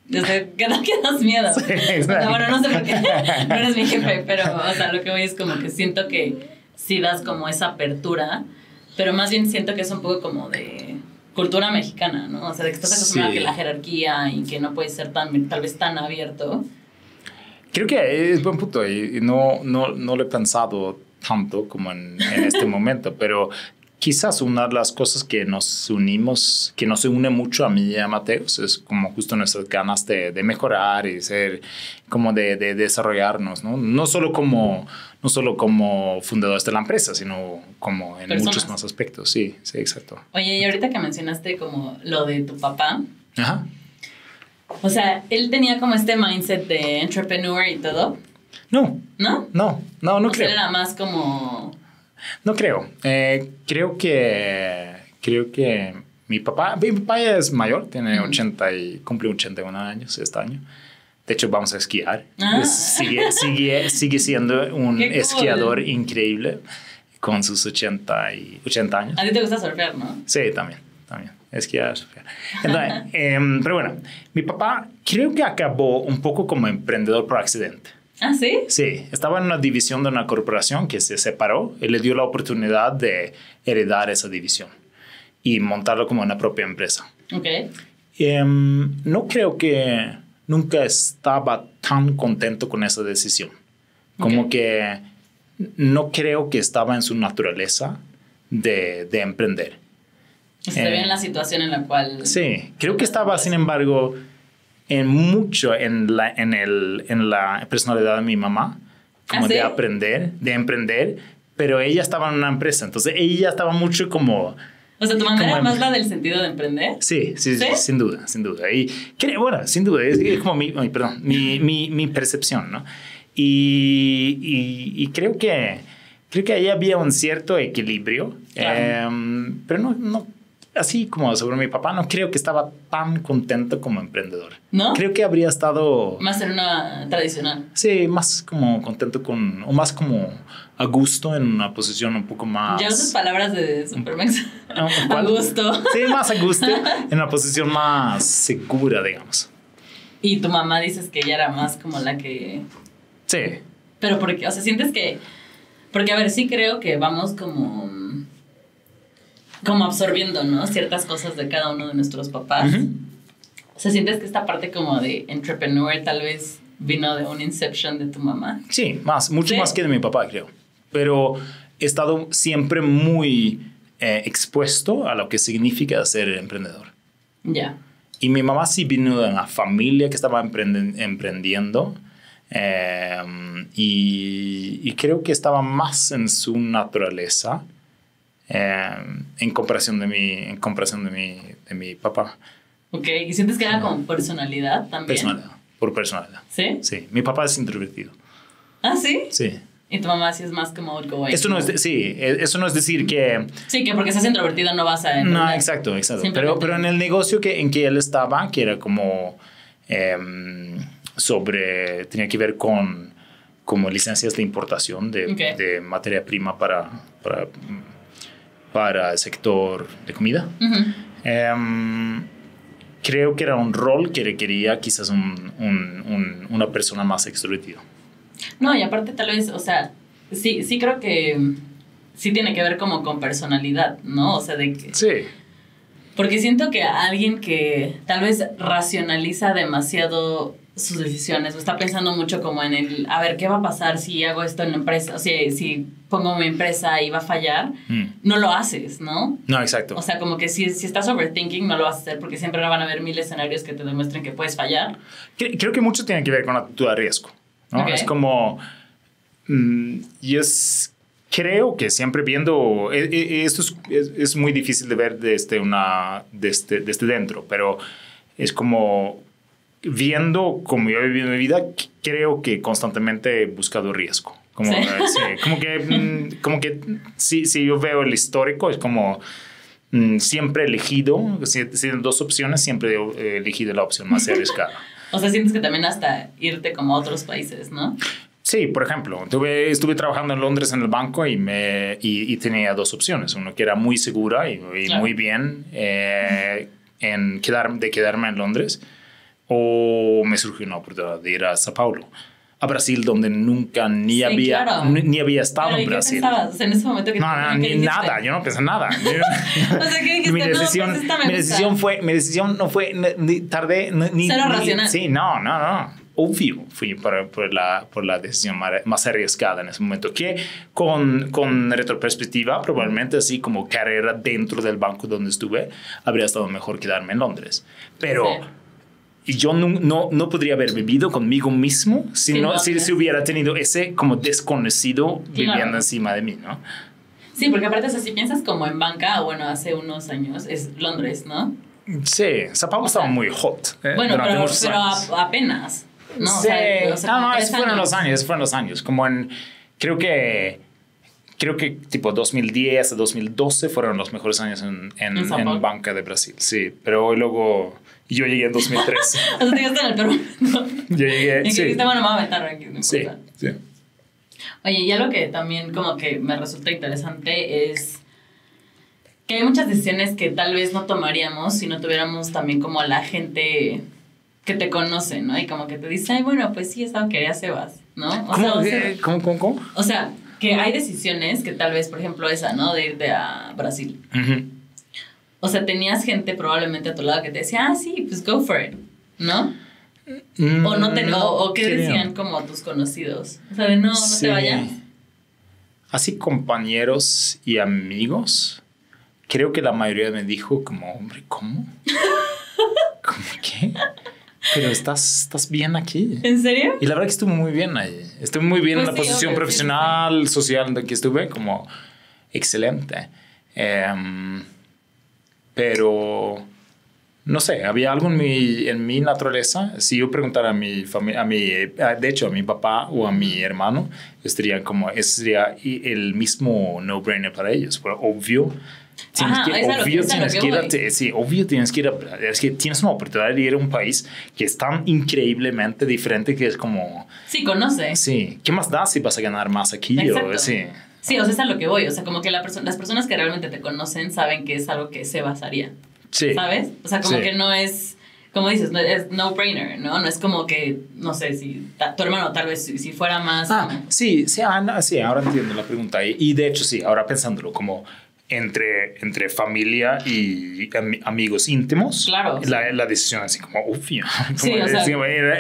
desde que no que das miedo. Sí, O sea, bueno, no sé por qué, no eres mi jefe, pero, o sea, lo que voy es como que siento que sí das como esa apertura, pero más bien siento que es un poco como de cultura mexicana, ¿no? O sea, de que estás acostumbrado Sí. a que la jerarquía y que no puedes ser tan, tal vez tan abierto. Creo que es buen punto y no, no, no lo he pensado tanto como en, en este momento, pero quizás una de las cosas que nos unimos, que nos une mucho a mí y a Mateos es como justo nuestras ganas de, de mejorar y ser como de, de desarrollarnos, ¿no? No solo como, no solo como fundadores de la empresa, sino como en Personas. muchos más aspectos. Sí, sí, exacto. Oye, y ahorita que mencionaste como lo de tu papá, Ajá. O sea, él tenía como este mindset de entrepreneur y todo, No, ¿no? no, no, no o sea, creo. era más como... No creo. Eh, creo que creo que mi papá, mi papá es mayor, tiene Ujú. 80 y cumple 81 años este año. De hecho, vamos a esquiar. Ah. Sigue, sigue, sigue siendo un cool. esquiador increíble con sus 80, y, 80 años. A ti te gusta surfear, ¿no? Sí, también, también. Esquiar, surfear. Entonces, em, pero bueno, mi papá creo que acabó un poco como emprendedor por accidente. ¿Ah, sí? Sí, estaba en una división de una corporación que se separó y le dio la oportunidad de heredar esa división y montarlo como una propia empresa. Ok. Em, no creo que nunca estaba tan contento con esa decisión. Como que no creo que estaba en su naturaleza de, de emprender. Se Eh, ve en la situación en la cual... Sí, creo que estaba, sin embargo, en mucho en la, en el, en la personalidad de mi mamá, como ¿Ah, sí? de aprender, de emprender, pero ella estaba en una empresa, entonces ella estaba mucho como... O sea, tu mamá era más la del sentido de emprender. Sí, sí, sí, sin duda, sin duda. Y bueno, sin duda, es, es como mi, perdón, mi, mi, mi percepción, ¿no? Y, y, y creo que creo que ahí había un cierto equilibrio, Claro. em, pero no, no, así como sobre mi papá, no creo que estaba tan contento como emprendedor. ¿No? Creo que habría estado, Más en una tradicional. sí, más como contento con, o más como a gusto en una posición un poco más... Ya usas palabras de Supermax. No, A gusto. Sí, más a gusto, en una posición más segura, digamos. Y tu mamá dices que ella era más como la que... Sí, Pero porque, o sea, sientes que... Porque, a ver, sí creo que vamos como... Como absorbiendo, ¿no? Ciertas cosas de cada uno de nuestros papás. Ujú. O sea, sientes que esta parte como de entrepreneur tal vez vino de un inception de tu mamá. Sí, más, mucho Sí. más que de mi papá, creo. Pero he estado siempre muy eh, expuesto a lo que significa ser emprendedor. Ya. Y mi mamá sí vino de una familia que estaba emprenden- emprendiendo. eh, y, y creo que estaba más en su naturaleza eh, en comparación de mi, en comparación de mi, de mi papá. Ok. ¿Y sientes que era como personalidad también? Personalidad, por personalidad. ¿Sí? Sí, mi papá es introvertido. Ah, sí. Sí. Y tu mamá sí es más como outgoing. Esto no es, de- sí, eh, eso no es decir que... Sí, que porque seas introvertido no vas a... No, exacto, exacto. Pero, pero en el negocio que, en que él estaba, que era como em, sobre, tenía que ver con como licencias de importación de, Ok. de materia prima para, para, para el sector de comida. Em, creo que era un rol que requería quizás un- un- un- una persona más extrovertida. No, y aparte tal vez, o sea, sí, sí creo que sí tiene que ver como con personalidad, ¿no? O sea, de que... Sí, Porque siento que alguien que tal vez racionaliza demasiado sus decisiones o está pensando mucho como en el, a ver, ¿qué va a pasar si hago esto en la empresa? O sea, si pongo mi empresa y va a fallar, Mm. no lo haces, ¿no? no, exacto. O sea, como que si, si estás overthinking, no lo vas a hacer porque siempre van a haber mil escenarios que te demuestren que puedes fallar. Cre- Creo que mucho tiene que ver con la actitud de riesgo. ¿no? Ok. Es como. mm, y es. Creo que siempre viendo. e- e- Esto es, es- es muy difícil de ver desde, una, desde, desde dentro, pero es como. Viendo como yo he vivido mi vida, creo que constantemente he buscado riesgo. Como, Sí. sí, como que, mm, como que si, si yo veo el histórico, es como mm, siempre he elegido, si, si hay dos opciones, siempre he elegido la opción más arriesgada. O sea, sientes que también hasta irte como a otros países, ¿no? Sí, por ejemplo, tuve, estuve trabajando en Londres en el banco y, me, y, y tenía dos opciones. Uno que era muy segura y, y Claro. muy bien eh, en quedar, de quedarme en Londres o me surgió una oportunidad de ir a Sao Paulo, a Brasil, donde nunca ni, Sí, había, claro. ni, ni había estado Pero, ¿y en qué Brasil. pensabas? O sea, en ese momento que No, no, ¿qué ni nada, yo no pensé nada. O sea, ¿qué dijiste? mi No, decisión, pues esta me mi decisión fue, mi decisión no fue, ni, tardé, ni, Cero ni- racional. Sí, no, no, no. Obvio, fui por, por, la, por la decisión más arriesgada en ese momento, que con, con retroperspectiva, probablemente así como carrera dentro del banco donde estuve, habría estado mejor quedarme en Londres. Pero Sí. Y yo no, no, no podría haber vivido conmigo mismo si, Sí, no, si, si hubiera tenido ese como desconocido viviendo encima de mí, ¿no? Sí, porque aparte, o sea, si piensas como en banca, bueno, hace unos años, es Londres, ¿no? Sí, Sao Paulo O sea, estaba muy hot. ¿eh? Bueno, durante pero, pero a- apenas, ¿no? O sí, sea, o sea, no, no, esos fueron los años, esos fueron los años. Como en, creo que, creo que tipo 2010 a 2012 fueron los mejores años en, en, En en banca de Brasil. Sí, pero luego yo llegué en 2013. O sea, te en el Perú. yo llegué, Y sí. dijiste, bueno, me voy a aventar aquí, no Sí, sí. Oye, y algo que también como que me resulta interesante es que hay muchas decisiones que tal vez no tomaríamos si no tuviéramos también como a la gente que te conoce, ¿no? Y como que te dice, ay, bueno, pues sí, es algo que haría Sebas. ¿no? O ¿Cómo, sea, eh, ¿Cómo, cómo, cómo? O sea, que hay decisiones que tal vez, por ejemplo, esa, ¿no? De irte a Brasil. Ujú. O sea, tenías gente probablemente a tu lado que te decía, ah, sí, pues go for it, ¿no? O no te, Mm, o, o qué creo. decían como tus conocidos. O sea, de no, no Sí. te vayas. Así compañeros y amigos, creo que la mayoría me dijo como, hombre, ¿cómo? ¿Cómo qué? Pero estás, estás bien aquí. ¿En serio? Y la verdad que estuve muy bien ahí. Estuve muy bien Pues en la sí, posición sí, profesional, social en la que estuve, como excelente. Em, pero no sé, había algo en mi, en mi naturaleza. Si yo preguntara a mi familia, a mi, de hecho, a mi papá o a mi hermano, estarían como, ese sería el mismo no-brainer para ellos. Pero obvio, tienes Ajá, que, obvio tienes que ir a, voy. te- sí, obvio tienes que ir a, es que tienes una oportunidad de ir a un país que es tan increíblemente diferente que es como, Sí, conoce. sí, ¿qué más da si vas a ganar más aquí? Exacto. O, sí, Sí, o sea, es a lo que voy. O sea, como que la perso- las personas que realmente te conocen saben que es algo que se basaría. sí. ¿Sabes? O sea, como Sí. que no es, como dices, no, es no-brainer, ¿no? No es como que, no sé, si ta- tu hermano tal vez si, si fuera más... Ah, como- sí, sí, ah, no, sí, ahora entiendo la pregunta. Y, y de hecho, sí, ahora pensándolo, como entre, entre familia y ami- amigos íntimos, Claro, la, la decisión así como, obvio. Sí, o sea,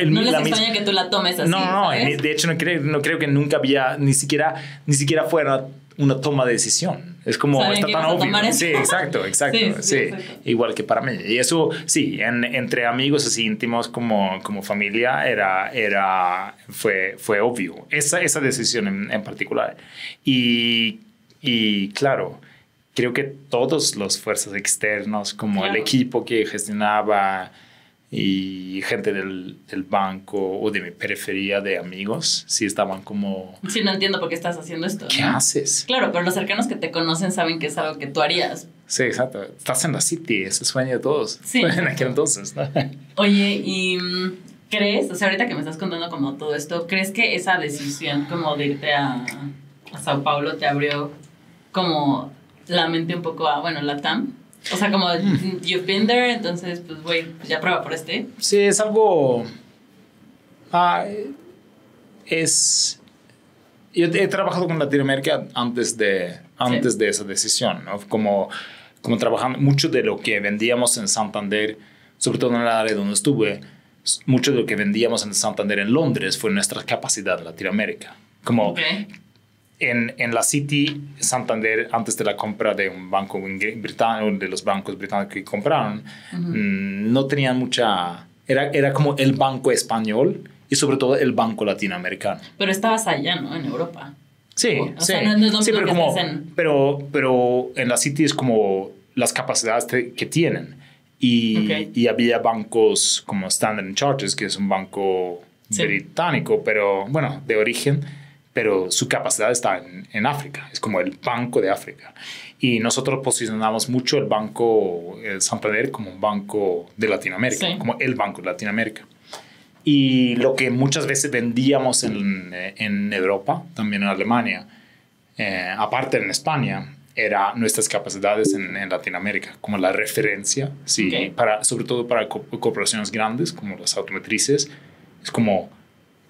no les extraña que tú la tomes así, No, no, ¿sabes? de hecho no creo, no creo que nunca había, ni siquiera, ni siquiera fuera una toma de decisión. Es como, está tan obvio. Sí, exacto, exacto. Sí, sí, sí, exacto. Igual que para mí. Y eso, sí, en- entre amigos así íntimos como, como familia era, era, fue, fue obvio. Esa, esa decisión en, en particular. Y, y claro, creo que todos los fuerzas externos, como Claro. el equipo que gestionaba y gente del, del banco o de mi periferia de amigos, sí estaban como, Sí, no entiendo por qué estás haciendo esto. ¿qué ¿no? haces? Claro, pero los cercanos que te conocen saben que es algo que tú harías. Sí, exacto. Estás en la City, ese sueño de todos. Sí, En aquel entonces, ¿no? Oye, y mm, ¿crees, o sea, ahorita que me estás contando como todo esto, ¿crees que esa decisión como de irte a, a Sao Paulo te abrió como la mente un poco a, bueno, la TAM? O sea, como Mm. you've been there, entonces, pues, güey, pues ya prueba por este. Sí, es algo... ah, es... Yo he trabajado con Latinoamérica antes de, antes de esa decisión, ¿no? Como, como trabajando, mucho de lo que vendíamos en Santander, sobre todo en el área donde estuve, mucho de lo que vendíamos en Santander en Londres fue nuestra capacidad en Latinoamérica. Como Ok. En, en la City, Santander, antes de la compra de un banco británico, de los bancos británicos que compraron, mm, no tenían mucha... Era, era como el banco español y sobre todo el banco latinoamericano. Pero estabas allá, ¿no? En Europa. Sí, O sí. sea, no- no lo sí, pero, como, pero, pero en la City es como las capacidades te- que tienen. Y, Ok. y había bancos como Standard Chartered, que es un banco Sí. británico, pero bueno, de origen, pero su capacidad está en, en África. Es como el banco de África. Y nosotros posicionamos mucho el banco el Santander como un banco de Latinoamérica, Sí. como el banco de Latinoamérica. Y lo que muchas veces vendíamos en, eh, en Europa, también en Alemania, eh, aparte en España, era nuestras capacidades en, en Latinoamérica, como la referencia, sí, Ok. para, sobre todo para co- corporaciones grandes como las automotrices, es como,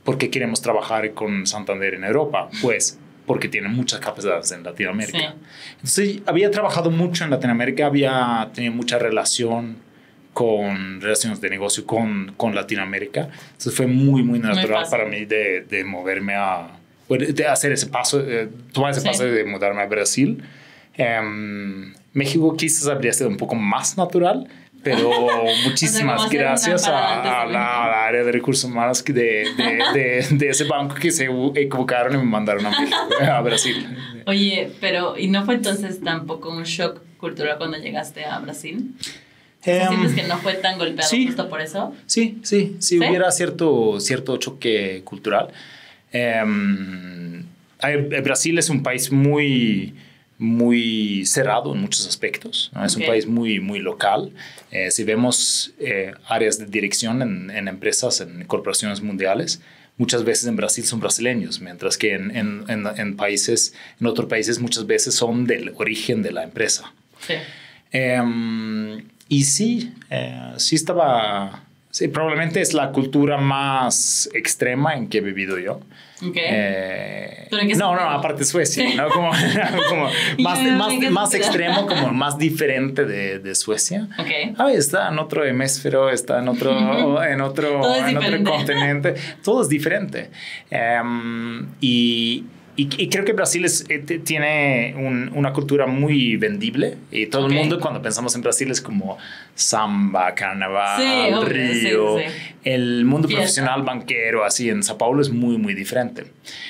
¿por qué queremos trabajar con Santander en Europa? Pues porque tiene muchas capacidades en Latinoamérica. Sí. Entonces, había trabajado mucho en Latinoamérica, había tenido mucha relación con relaciones de negocio con, con Latinoamérica. Entonces, fue muy, muy natural fácil. para mí de, de moverme a, de hacer ese paso, eh, tomar ese Sí. paso de mudarme a Brasil. Em, México quizás habría sido un poco más natural, pero muchísimas gracias a, la, México. a la área de recursos humanos que de, de, de, de ese banco que se equivocaron y me mandaron a México, a Brasil. Oye, pero ¿y no fue entonces tampoco un shock cultural cuando llegaste a Brasil? Em, ¿Sientes que no fue tan golpeado sí. justo por eso? Sí, sí, ¿Sí? hubiera cierto, cierto choque cultural. Em, Brasil es un país muy, muy cerrado en muchos aspectos. ¿no? Es Ok. un país muy, muy local. Eh, si vemos eh, áreas de dirección en, en empresas, en corporaciones mundiales, muchas veces en Brasil son brasileños, mientras que en, en, en, países, en otros países muchas veces son del origen de la empresa. Em, y sí, eh, sí estaba, Sí, probablemente es la cultura más extrema en que he vivido yo. Okay. Eh, ¿Pero en qué no, no, aparte Suecia. ¿no? Como, como más, más, ¿en qué más extremo, como más diferente de, de Suecia. Ok. Ah, está en otro hemisferio, está en otro, en otro, en otro continente. Todo es diferente. Em, y, y, y creo que Brasil es, eh, tiene un- una cultura muy vendible. Y todo el mundo cuando pensamos en Brasil es como samba, carnaval, Sí, río. sí, sí. El mundo Fiesta. profesional banquero, así en Sao Paulo es muy, muy diferente.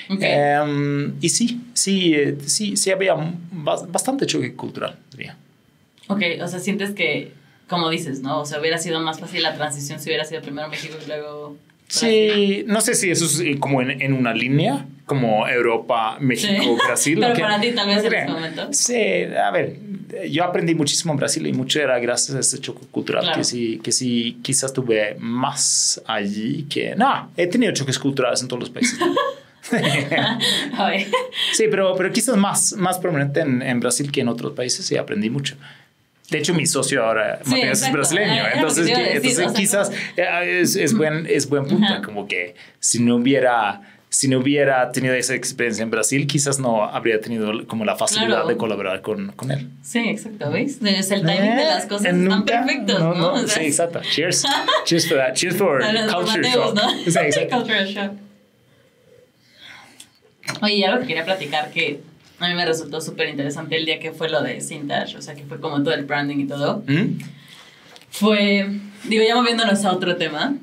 Em, y sí, sí, eh, sí, sí había bas- bastante choque cultural, diría. Ok, o sea, sientes que, como dices, ¿no? O sea, hubiera sido más fácil la transición si hubiera sido primero México y luego. Sí, no sé si eso es eh, como en, en una línea, como Europa, México, Sí. Brasil. Pero para ti tal vez en ese momento. Sí, a ver, yo aprendí muchísimo en Brasil y mucho era gracias a ese choque cultural Claro. que sí, que sí, quizás tuve más allí que... No, he tenido choques culturales en todos los países. Sí, pero, pero quizás más, más prominente en, en Brasil que en otros países y aprendí mucho. De hecho, mi socio ahora, Sí, Matías, es brasileño. Que Entonces, que- decir, entonces o sea, quizás eh, es, es buen, es buen punto. Ajá. Como que si no hubiera... Si no hubiera tenido esa experiencia en Brasil, quizás no habría tenido como la facilidad Claro. de colaborar con, con él. Sí, exacto, ¿veis? Es el timing de las cosas Eh, nunca- perfectos, ¿no? no, O sea, sí, exacto. Cheers. Cheers for that. Cheers for culture Mateus, shock. ¿no? Sí, exacto. Cultural shock. Oye, y algo que quería platicar que a mí me resultó súper interesante el día que fue lo de Cintage, o sea, que fue como todo el branding y todo. ¿Mm? Fue, digo, ya moviéndonos a otro tema,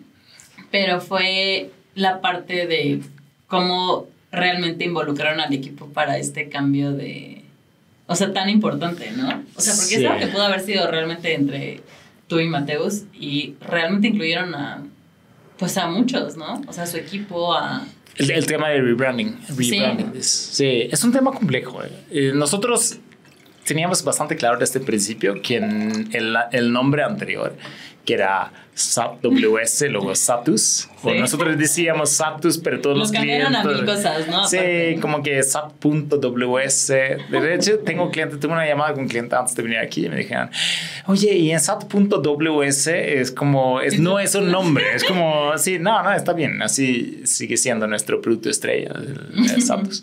pero fue la parte de cómo realmente involucraron al equipo para este cambio de, o sea, tan importante, ¿no? O sea, porque Sí. es algo que pudo haber sido realmente entre tú y Mateus y realmente incluyeron a, pues a muchos, ¿no? O sea, a su equipo, a... El, el tema de rebranding. Sí. rebranding es, sí, es un tema complejo. eh. Eh, nosotros teníamos bastante claro desde el principio que en el, el nombre anterior, que era SAP WS, luego Satus, o Sí. nosotros decíamos Satus, pero todos Lo los clientes. a mil cosas, ¿no? Sí, Aparte. como que SAP.ws. De hecho, tengo cliente, tuve una llamada con un cliente antes de venir aquí y me dijeron, oye, y en SAP.ws es como, es, no es un nombre, es como, sí, no, no, está bien, así sigue siendo nuestro producto estrella, el, el Satus.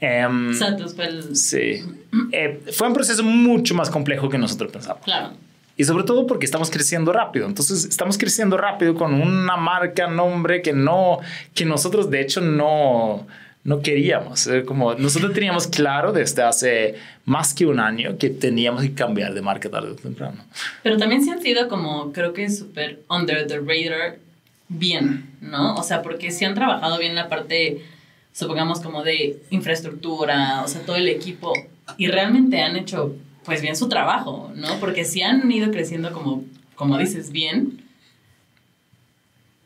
Em, Satus fue el... sí, Eh, fue un proceso mucho más complejo que nosotros pensábamos. Claro. Y sobre todo porque estamos creciendo rápido. Entonces, estamos creciendo rápido con una marca, nombre que no, que nosotros de hecho no, no queríamos. Eh, Como nosotros teníamos claro desde hace más que un año que teníamos que cambiar de marca tarde o temprano. Pero también se han sido como, creo que súper under the radar bien, ¿no? O sea, porque sí han trabajado bien la parte, supongamos, como de infraestructura, o sea, todo el equipo, y realmente han hecho, pues, bien su trabajo, ¿no? Porque sí han ido creciendo como, como dices, bien,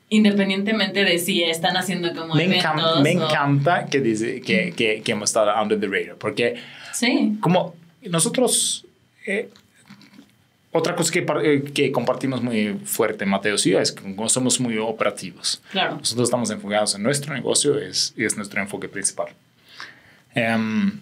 independientemente de si están haciendo como Me, eventos encanta, me o- encanta que, dice, que, que, que hemos estado under the radar, porque Sí, como nosotros... eh, otra cosa que, eh, que compartimos muy fuerte, Mateo, sí, es que somos muy operativos. claro. Nosotros estamos enfocados en nuestro negocio es, y es nuestro enfoque principal. Em,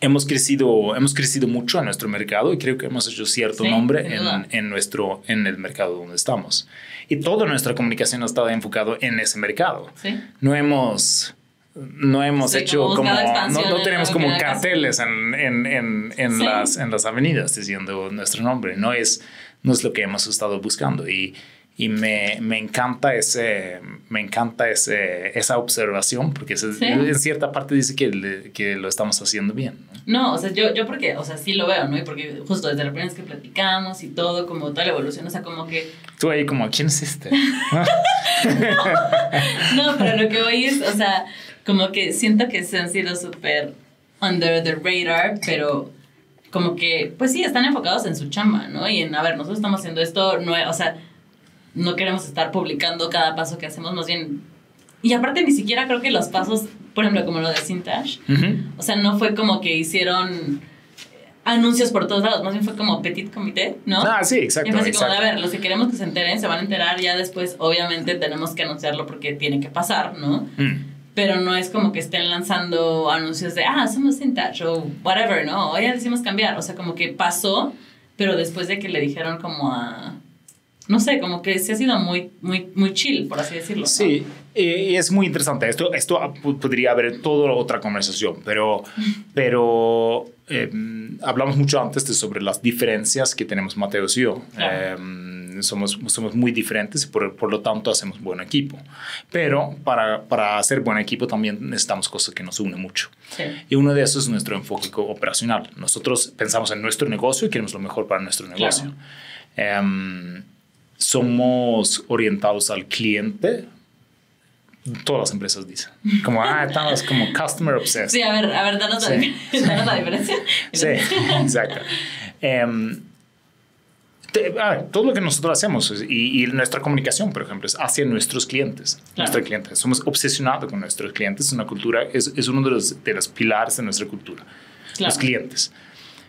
hemos, crecido, hemos crecido mucho en nuestro mercado y creo que hemos hecho cierto Sí, nombre en, en, nuestro, en el mercado donde estamos. Y toda nuestra comunicación ha estado enfocado en ese mercado. Sí. No hemos... No hemos Sí, hecho como no, no en tenemos como carteles en, en, en, las, en las avenidas diciendo nuestro nombre. No es, no es lo que hemos estado buscando. Y, y me, me encanta, ese, me encanta ese, esa observación porque se- Sí. en cierta parte dice que, le- que lo estamos haciendo bien. ¿no? No, o sea, yo, yo porque, o sea, sí lo veo, ¿no? Y porque justo desde la primera vez que platicamos y todo, como toda la evolución, o sea, como que... Tú ahí como, ¿quién es este? No, pero lo que voy es, o sea, como que siento que se han sido súper under the radar, pero como que, pues sí, están enfocados en su chamba, ¿no? Y en, a ver, nosotros estamos haciendo esto, no, o sea, no queremos estar publicando cada paso que hacemos, más bien... Y aparte ni siquiera creo que los pasos, por ejemplo, como lo de Cintage, Ujú. O sea, no fue como que hicieron anuncios por todos lados, más bien fue como petit comité, ¿no? Ah, sí, y exacto. fue así como, exacto. a ver, los que queremos que se enteren se van a enterar, ya después obviamente tenemos que anunciarlo porque tiene que pasar, ¿no? Mm. Pero no es como que estén lanzando anuncios de, ah, somos Vintage o whatever, ¿no? O ya decimos cambiar, o sea, como que pasó, pero después de que le dijeron como a, no sé, como que se ha sido muy, muy, muy chill, por así decirlo. Sí, y es muy interesante. Esto, esto podría haber toda otra conversación, pero, pero em, hablamos mucho antes de sobre las diferencias que tenemos Mateo y yo. Em, somos, somos muy diferentes y por, por, lo tanto hacemos buen equipo. Pero para, para hacer buen equipo también necesitamos cosas que nos unen mucho. Y uno de esos es nuestro enfoque operacional. Nosotros pensamos en nuestro negocio y queremos lo mejor para nuestro negocio. Em, somos orientados al cliente. Todas las empresas dicen. Como, ah, estamos como customer obsessed. Sí, a ver, a ver, danos, la, diferencia. Sí, exacto. A ver, todo lo que nosotros hacemos y, nuestra comunicación, por ejemplo, es hacia nuestros clientes. Nuestros clientes. Somos obsesionados con nuestros clientes. Es una cultura, es, es uno de los, de los pilares de nuestra cultura. Los clientes.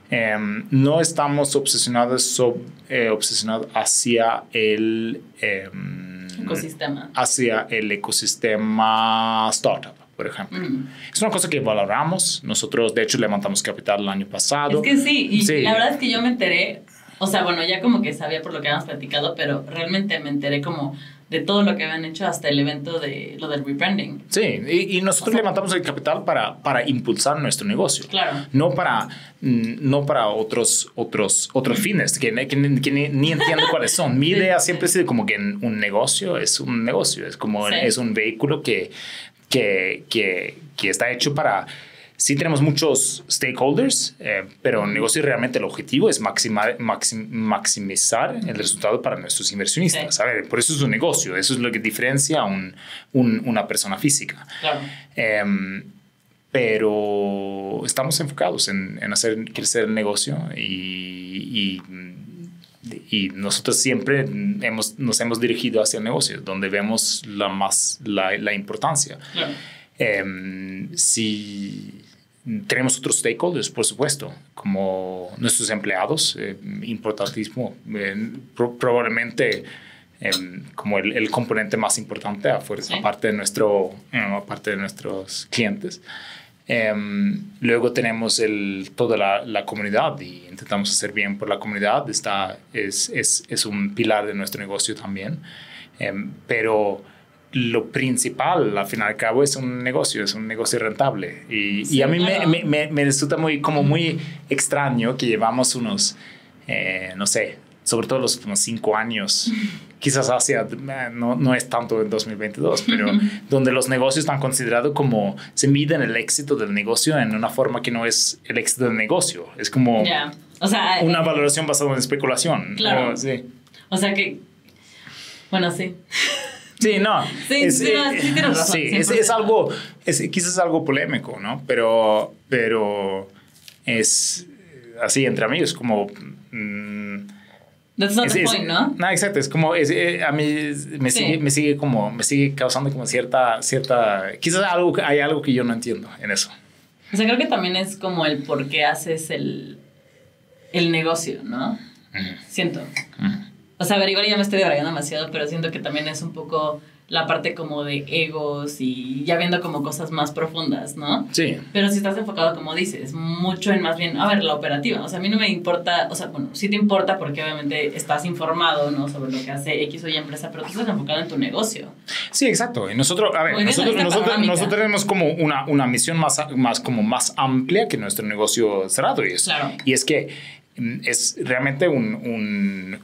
Em, no estamos obsesionados, eh, obsesionados hacia el em, ecosistema. Hacia el ecosistema startup por ejemplo. Mm. Es una cosa que valoramos. Nosotros, de hecho, levantamos capital el año pasado. Es que sí, y la verdad es que yo me enteré, o sea, bueno, ya como que sabía por lo que habíamos platicado, pero realmente me enteré como de todo lo que habían hecho hasta el evento de lo del rebranding. Sí, y, nosotros levantamos el capital para, para impulsar nuestro negocio. Claro. No para, mm, no para otros, otros, otros fines que, que, ni, entiendo cuáles son. Mi idea siempre ha sido como que un negocio es un negocio, es como es un vehículo que, que, que, que está hecho para Sí tenemos muchos stakeholders, eh, pero el negocio realmente el objetivo es maximar, maximizar el resultado para nuestros inversionistas. A ver, por eso es un negocio, eso es lo que diferencia a un, una persona física. Claro. Em, pero estamos enfocados en, en, hacer crecer el negocio y, y, nosotros siempre hemos, nos hemos dirigido hacia el negocio, donde vemos la, más, la, la importancia. Claro. Em, si tenemos otros stakeholders, por supuesto, como nuestros empleados, eh, importantísimo, eh, probablemente em, como el, el, componente más importante, aparte, de nuestro, eh, aparte de nuestros clientes. Em, luego tenemos el, toda la, la, comunidad y intentamos hacer bien por la comunidad. Está, es, es, es un pilar de nuestro negocio también. Em, pero lo principal, al fin y al cabo, es un negocio, es un negocio rentable. Y, y a mí me, me, me, resulta muy, como muy extraño que llevamos unos, eh, no sé, sobre todo los últimos cinco años, quizás hacia, eh, no, no es tanto en 2022, pero donde los negocios están considerados como, se miden el éxito del negocio en una forma que no es el éxito del negocio, es como o sea, una eh, valoración basada en especulación. Claro. sí. O sea que, bueno, sí. Sí, no. Sí, es, sí, es, es, algo, es, quizás algo polémico, ¿no? Pero, pero es así entre amigos, como... Mm, That's not the point, ¿no? No, exacto, es como, eh, a mí me, sigue, me sigue como, me sigue causando como cierta, cierta, quizás algo, hay algo que yo no entiendo en eso. O sea, creo que también es como el por qué haces el, el negocio, ¿no? Siento. O sea, a ver, igual ya me estoy debrayando demasiado, pero siento que también es un poco la parte como de egos y ya viendo como cosas más profundas, ¿no? Sí. Pero si estás enfocado, como dices, mucho en más bien, a ver, la operativa. O sea, a mí no me importa, o sea, bueno, sí te importa porque obviamente estás informado, ¿no? Sobre lo que hace X o Y empresa, pero tú estás enfocado en tu negocio. Sí, exacto. Y nosotros, a ver, nosotros, nosotros, nosotros, tenemos como una, una misión más, más, como más amplia que nuestro negocio cerrado. Y es, claro. y es que es realmente un,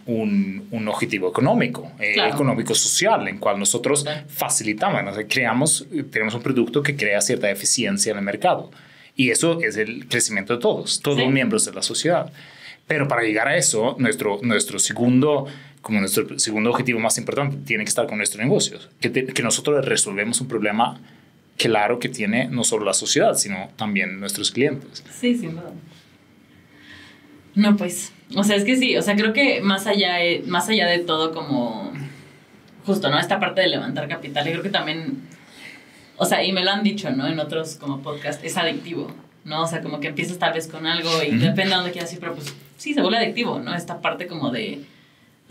un, un, objetivo económico, eh, económico social, en cual nosotros facilitamos, creamos, tenemos un producto que crea cierta eficiencia en el mercado. Y eso es el crecimiento de todos, todos los miembros de la sociedad. Pero para llegar a eso, nuestro, nuestro segundo como nuestro segundo objetivo más importante tiene que estar con nuestros negocios, que, que nosotros resolvemos un problema claro que tiene no solo la sociedad, sino también nuestros clientes. Sí, sin duda. No, pues, o sea, es que sí, o sea, creo que más allá, más allá de todo como, justo, ¿no? Esta parte de levantar capital, y creo que también, o sea, y me lo han dicho, ¿no? En otros como podcast, es adictivo, ¿no? O sea, como que empiezas tal vez con algo y depende de dónde quieras ir, pero pues sí, se vuelve adictivo, ¿no? Esta parte como de,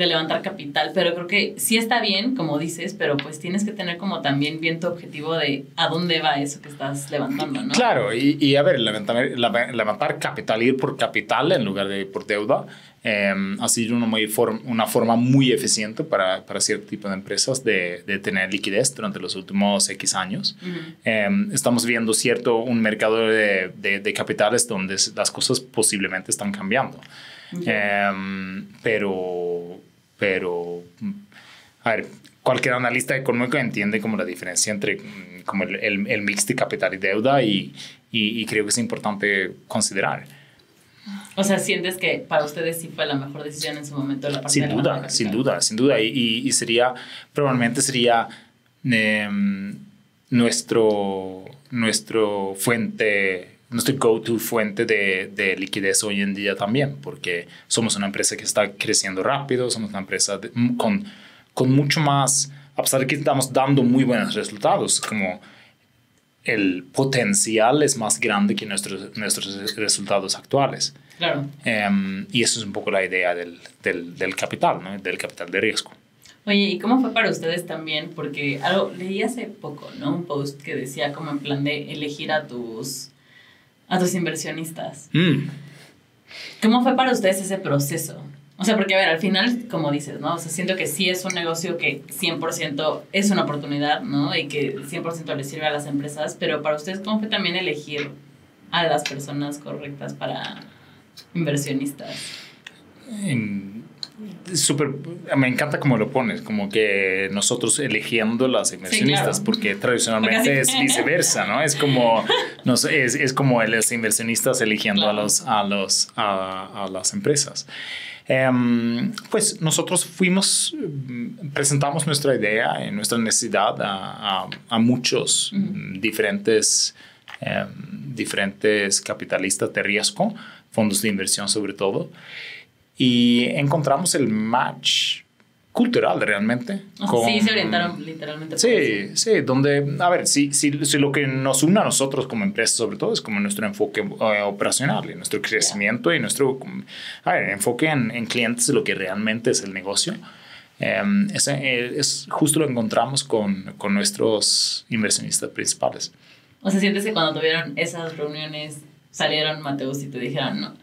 de levantar capital, pero creo que sí está bien, como dices, pero pues tienes que tener como también bien tu objetivo de a dónde va eso que estás levantando, ¿no? Claro, y, y a ver, levantar, levantar, capital, ir por capital en lugar de por deuda, eh, ha sido una, muy una forma muy eficiente para, para, cierto tipo de empresas de, de, tener liquidez durante los últimos X años. eh, estamos viendo cierto un mercado de, de, de, capitales donde las cosas posiblemente están cambiando. Eh, pero pero, a ver, cualquier analista económico entiende como la diferencia entre mm, como el, el, el mix de capital y deuda y, y, y, creo que es importante considerar. O sea, ¿sientes que para ustedes sí fue la mejor decisión en su momento la parte Sin de duda, sin duda, sin duda. Y, y sería, probablemente sería eh, nuestro, nuestro fuente nuestro go-to fuente de, de, liquidez hoy en día también, porque somos una empresa que está creciendo rápido, somos una empresa de, con, con mucho más, a pesar de que estamos dando muy buenos resultados, como el potencial es más grande que nuestros, nuestros resultados actuales. Claro. Um, y eso es un poco la idea del, del, del capital, ¿no? del capital de riesgo. Oye, ¿y cómo fue para ustedes también? Porque algo, leí hace poco, ¿no? Un post que decía como en plan de elegir a tus a tus inversionistas. Mm. ¿Cómo fue para ustedes ese proceso? O sea, porque a ver, al final, como dices, ¿no? O sea, siento que sí es un negocio que 100% es una oportunidad, ¿no? Y que 100% le sirve a las empresas, pero para ustedes, ¿cómo fue también elegir a las personas correctas para inversionistas? En súper, me encanta cómo lo pones, como que nosotros eligiendo las inversionistas, sí, claro. porque tradicionalmente es viceversa, ¿no? Es como, no sé, es, es como los inversionistas eligiendo claro. a, los, a, los, a, a las empresas. Um, pues nosotros fuimos, presentamos nuestra idea y nuestra necesidad a, a, a muchos diferentes, um, diferentes capitalistas de riesgo, fondos de inversión sobre todo y encontramos el match cultural realmente. Con, sí, se orientaron literalmente. Sí, sí, donde, a ver, si, si, si, lo que nos une a nosotros como empresa sobre todo es como nuestro enfoque uh, operacional y nuestro crecimiento yeah. y nuestro a ver, enfoque en, en, clientes lo que realmente es el negocio. Um, ese, es justo lo encontramos con, con nuestros inversionistas principales. O sea, sientes que cuando tuvieron esas reuniones salieron Mateus y te dijeron, no,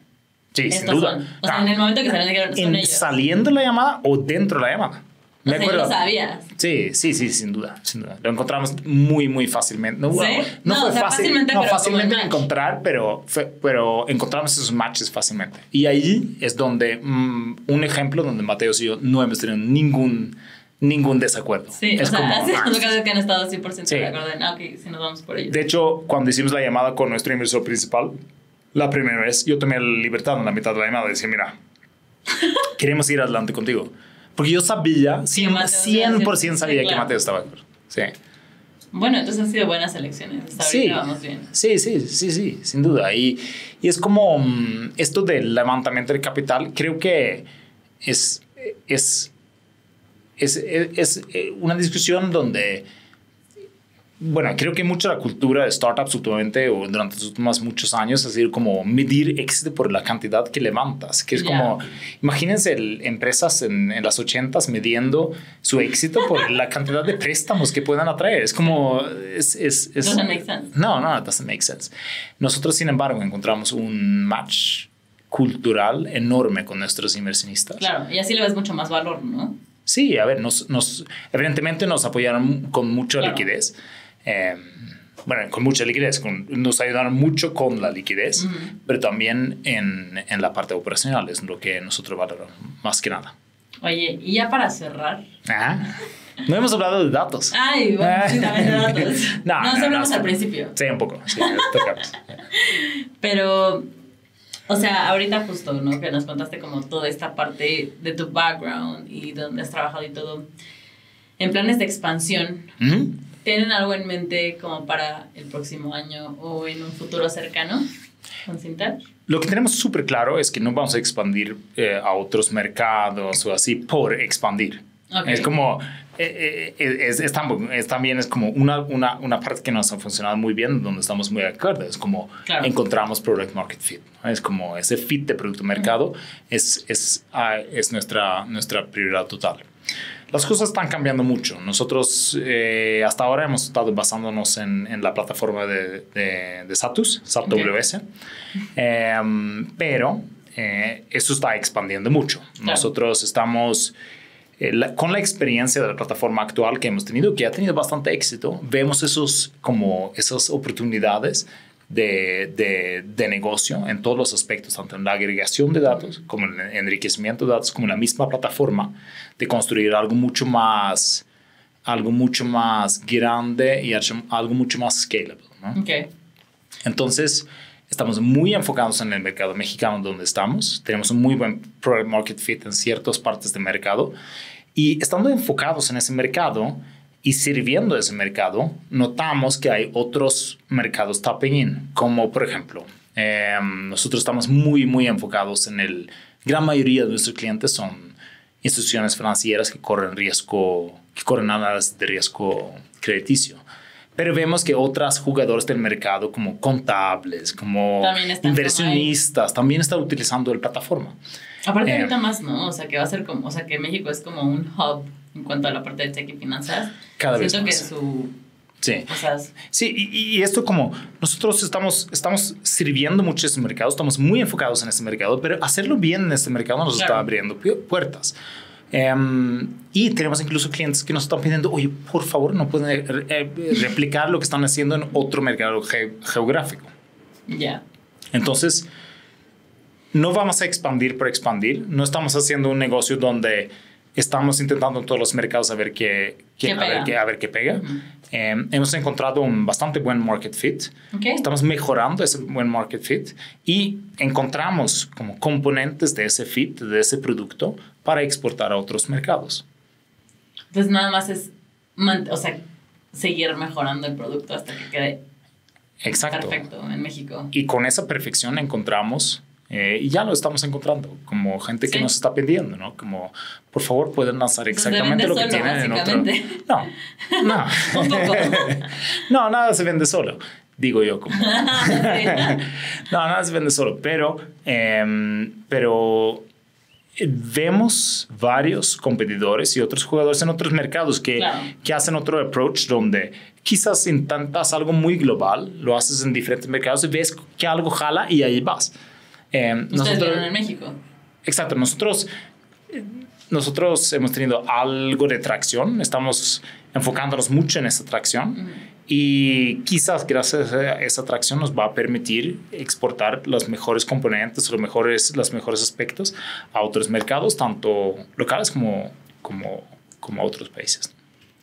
Sí, sin duda. Son. O sea, ah, en el momento que salieron, dijeron, en, ellos. ¿Saliendo la llamada o dentro de la llamada? Me o sea, acuerdo. lo sabías. Sí, sí, sí, sin duda, sin duda. Lo encontramos muy, muy fácilmente. No, ¿Sí? no, no fue o sea, fácil, fácilmente, no, pero fácilmente encontrar, pero, fue, pero encontramos esos matches fácilmente. Y ahí es donde, mmm, un ejemplo donde Mateo y yo no hemos tenido ningún ningún desacuerdo. Sí, es o sea, como, hace ah, que han estado 100% sí. de acuerdo en, ah, ok, si nos vamos por ellos. De hecho, cuando hicimos la llamada con nuestro inversor principal, la primera vez, yo tomé la libertad en la mitad de la llamada de decir, mira, queremos ir adelante contigo. Porque yo sabía, 100%, 100 sabía que Mateo estaba. Sí. Bueno, entonces han sido buenas elecciones. Hasta sí, vamos bien. Sí, sí, sí, sí, sin duda. Y, y es como um, esto del levantamiento de capital, creo que es, es, es, es, es una discusión donde bueno, creo que mucha la cultura de startups últimamente o durante los últimos muchos años ha sido como medir éxito por la cantidad que levantas, que es yeah. como, imagínense el, empresas en, en las 80s midiendo su éxito por la cantidad de préstamos que puedan atraer. Es como, es, es, es doesn't make sense. No, no, it doesn't make sense. Nosotros, sin embargo, encontramos un match cultural enorme con nuestros inversionistas. Claro, y así le ves mucho más valor, ¿no? Sí, a ver, nos, nos evidentemente nos apoyaron con mucha claro. liquidez. Eh, bueno, con mucha liquidez, con, nos ayudaron mucho con la liquidez, uh -huh. pero también en, en, la parte operacional, es lo que nosotros valoramos más que nada. Oye, y ya para cerrar. Ah, no hemos hablado de datos. Ay, bueno, sí, también de datos. no, no, no hablamos no, al principio. Sí, un poco, sí, tocamos. pero, o sea, ahorita justo, ¿no? Que nos contaste como toda esta parte de tu background y de dónde has trabajado y todo. En planes de expansión, uh -huh. ¿Tienen algo en mente como para el próximo año o en un futuro cercano con Cintar? Lo que tenemos súper claro es que no vamos a expandir eh, a otros mercados o así por expandir. Okay. Es como eh, eh, es, es, también es como una, una, una, parte que nos ha funcionado muy bien, donde estamos muy de acuerdo. Es como encontramos product market fit. Es como ese fit de producto mercado es, es, ah, es nuestra, nuestra prioridad total. Las cosas están cambiando mucho. Nosotros eh, hasta ahora hemos estado basándonos en, en la plataforma de, de, de Satus, SATWS, em, pero eso está expandiendo mucho. Nosotros estamos eh, con la experiencia de la plataforma actual que hemos tenido, que ha tenido bastante éxito, vemos esos, como esas oportunidades de, de, de, negocio en todos los aspectos, tanto en la agregación de datos como en el enriquecimiento de datos, como en la misma plataforma, de construir algo mucho más, algo mucho más grande y algo mucho más scalable. Okay. Entonces, estamos muy enfocados en el mercado mexicano donde estamos. Tenemos un muy buen product market fit en ciertas partes del mercado. Y estando enfocados en ese mercado y sirviendo ese mercado, notamos que hay otros mercados tapping in, como por ejemplo, em, nosotros estamos muy, muy enfocados en el, gran mayoría de nuestros clientes son instituciones financieras que corren riesgo, que corren análisis de riesgo crediticio. Pero vemos que otras jugadores del mercado, como contables, como inversionistas, también están utilizando la plataforma. Aparte eh, ahorita más, ¿no? O sea, que va a ser como, o sea, que México es como un hub en cuanto a la parte de tech y finanzas. Cada vez más. que su... Sí. sí, y, y, esto como nosotros estamos, estamos sirviendo mucho ese mercado, estamos muy enfocados en ese mercado, pero hacerlo bien en este mercado nos está abriendo puertas. Em, y tenemos incluso clientes que nos están pidiendo, oye, por favor, no pueden eh, replicar lo que están haciendo en otro mercado geográfico. Ya. Entonces, no vamos a expandir por expandir. No estamos haciendo un negocio donde estamos intentando en todos los mercados a ver qué, qué, a, ver qué a ver qué pega. Em, hemos encontrado un bastante buen market fit. Estamos mejorando ese buen market fit y encontramos como componentes de ese fit, de ese producto, para exportar a otros mercados. Entonces nada más es, o sea, seguir mejorando el producto hasta que quede Exacto. perfecto en México. Y con esa perfección encontramos eh, y ya lo estamos encontrando, como gente que nos está pidiendo, ¿no? Como, por favor, pueden lanzar exactamente lo que tienen en otro. No, no. no, nada se vende solo, digo yo. Como... no, nada se vende solo, pero, em, pero vemos varios competidores y otros jugadores en otros mercados que, que hacen otro approach donde quizás intentas algo muy global, lo haces en diferentes mercados y ves que algo jala y ahí vas. Eh, Ustedes nosotros, en México. Exacto, nosotros, nosotros hemos tenido algo de tracción, estamos enfocándonos mucho en esa tracción y quizás gracias a esa tracción nos va a permitir exportar los mejores componentes, los mejores, los mejores aspectos a otros mercados, tanto locales como, como, como a otros países.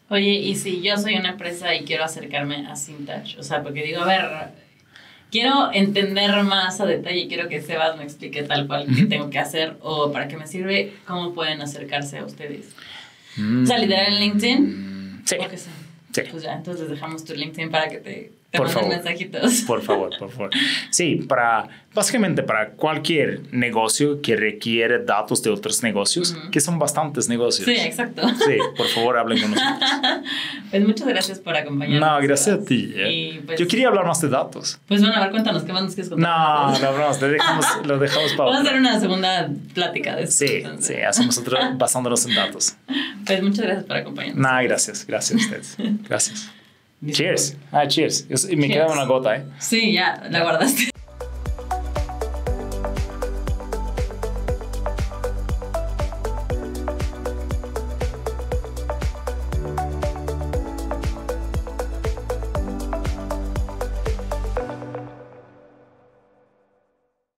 Oye, y si yo soy una empresa y quiero acercarme a Sintach, o sea, porque digo, a ver, quiero entender más a detalle, quiero que Sebas me explique tal cual qué tengo que hacer o para qué me sirve, cómo pueden acercarse a ustedes. O sea, literal en LinkedIn. Sí. Sí. Pues ya, entonces dejamos tu LinkedIn para que te por favor, mensajitos. Por favor, por favor. Sí, para, básicamente para cualquier negocio que requiere datos de otros negocios, que son bastantes negocios. Sí, exacto. Sí, por favor, hablen con nosotros. pues muchas gracias por acompañarnos. No, gracias a ti. Eh. Pues, Yo quería hablar más de datos. Pues bueno, a ver, cuéntanos, ¿qué más nos quieres contar? No, no, no, lo dejamos, lo dejamos para Vamos a hacer una segunda plática de esto. Sí, sí, hacemos otro basándonos en datos. Pues muchas gracias por acompañarnos. No, gracias, gracias a ustedes. Gracias. Cheers. Ah, cheers. me queda una gota, ¿eh? Sí, ya, la guardaste.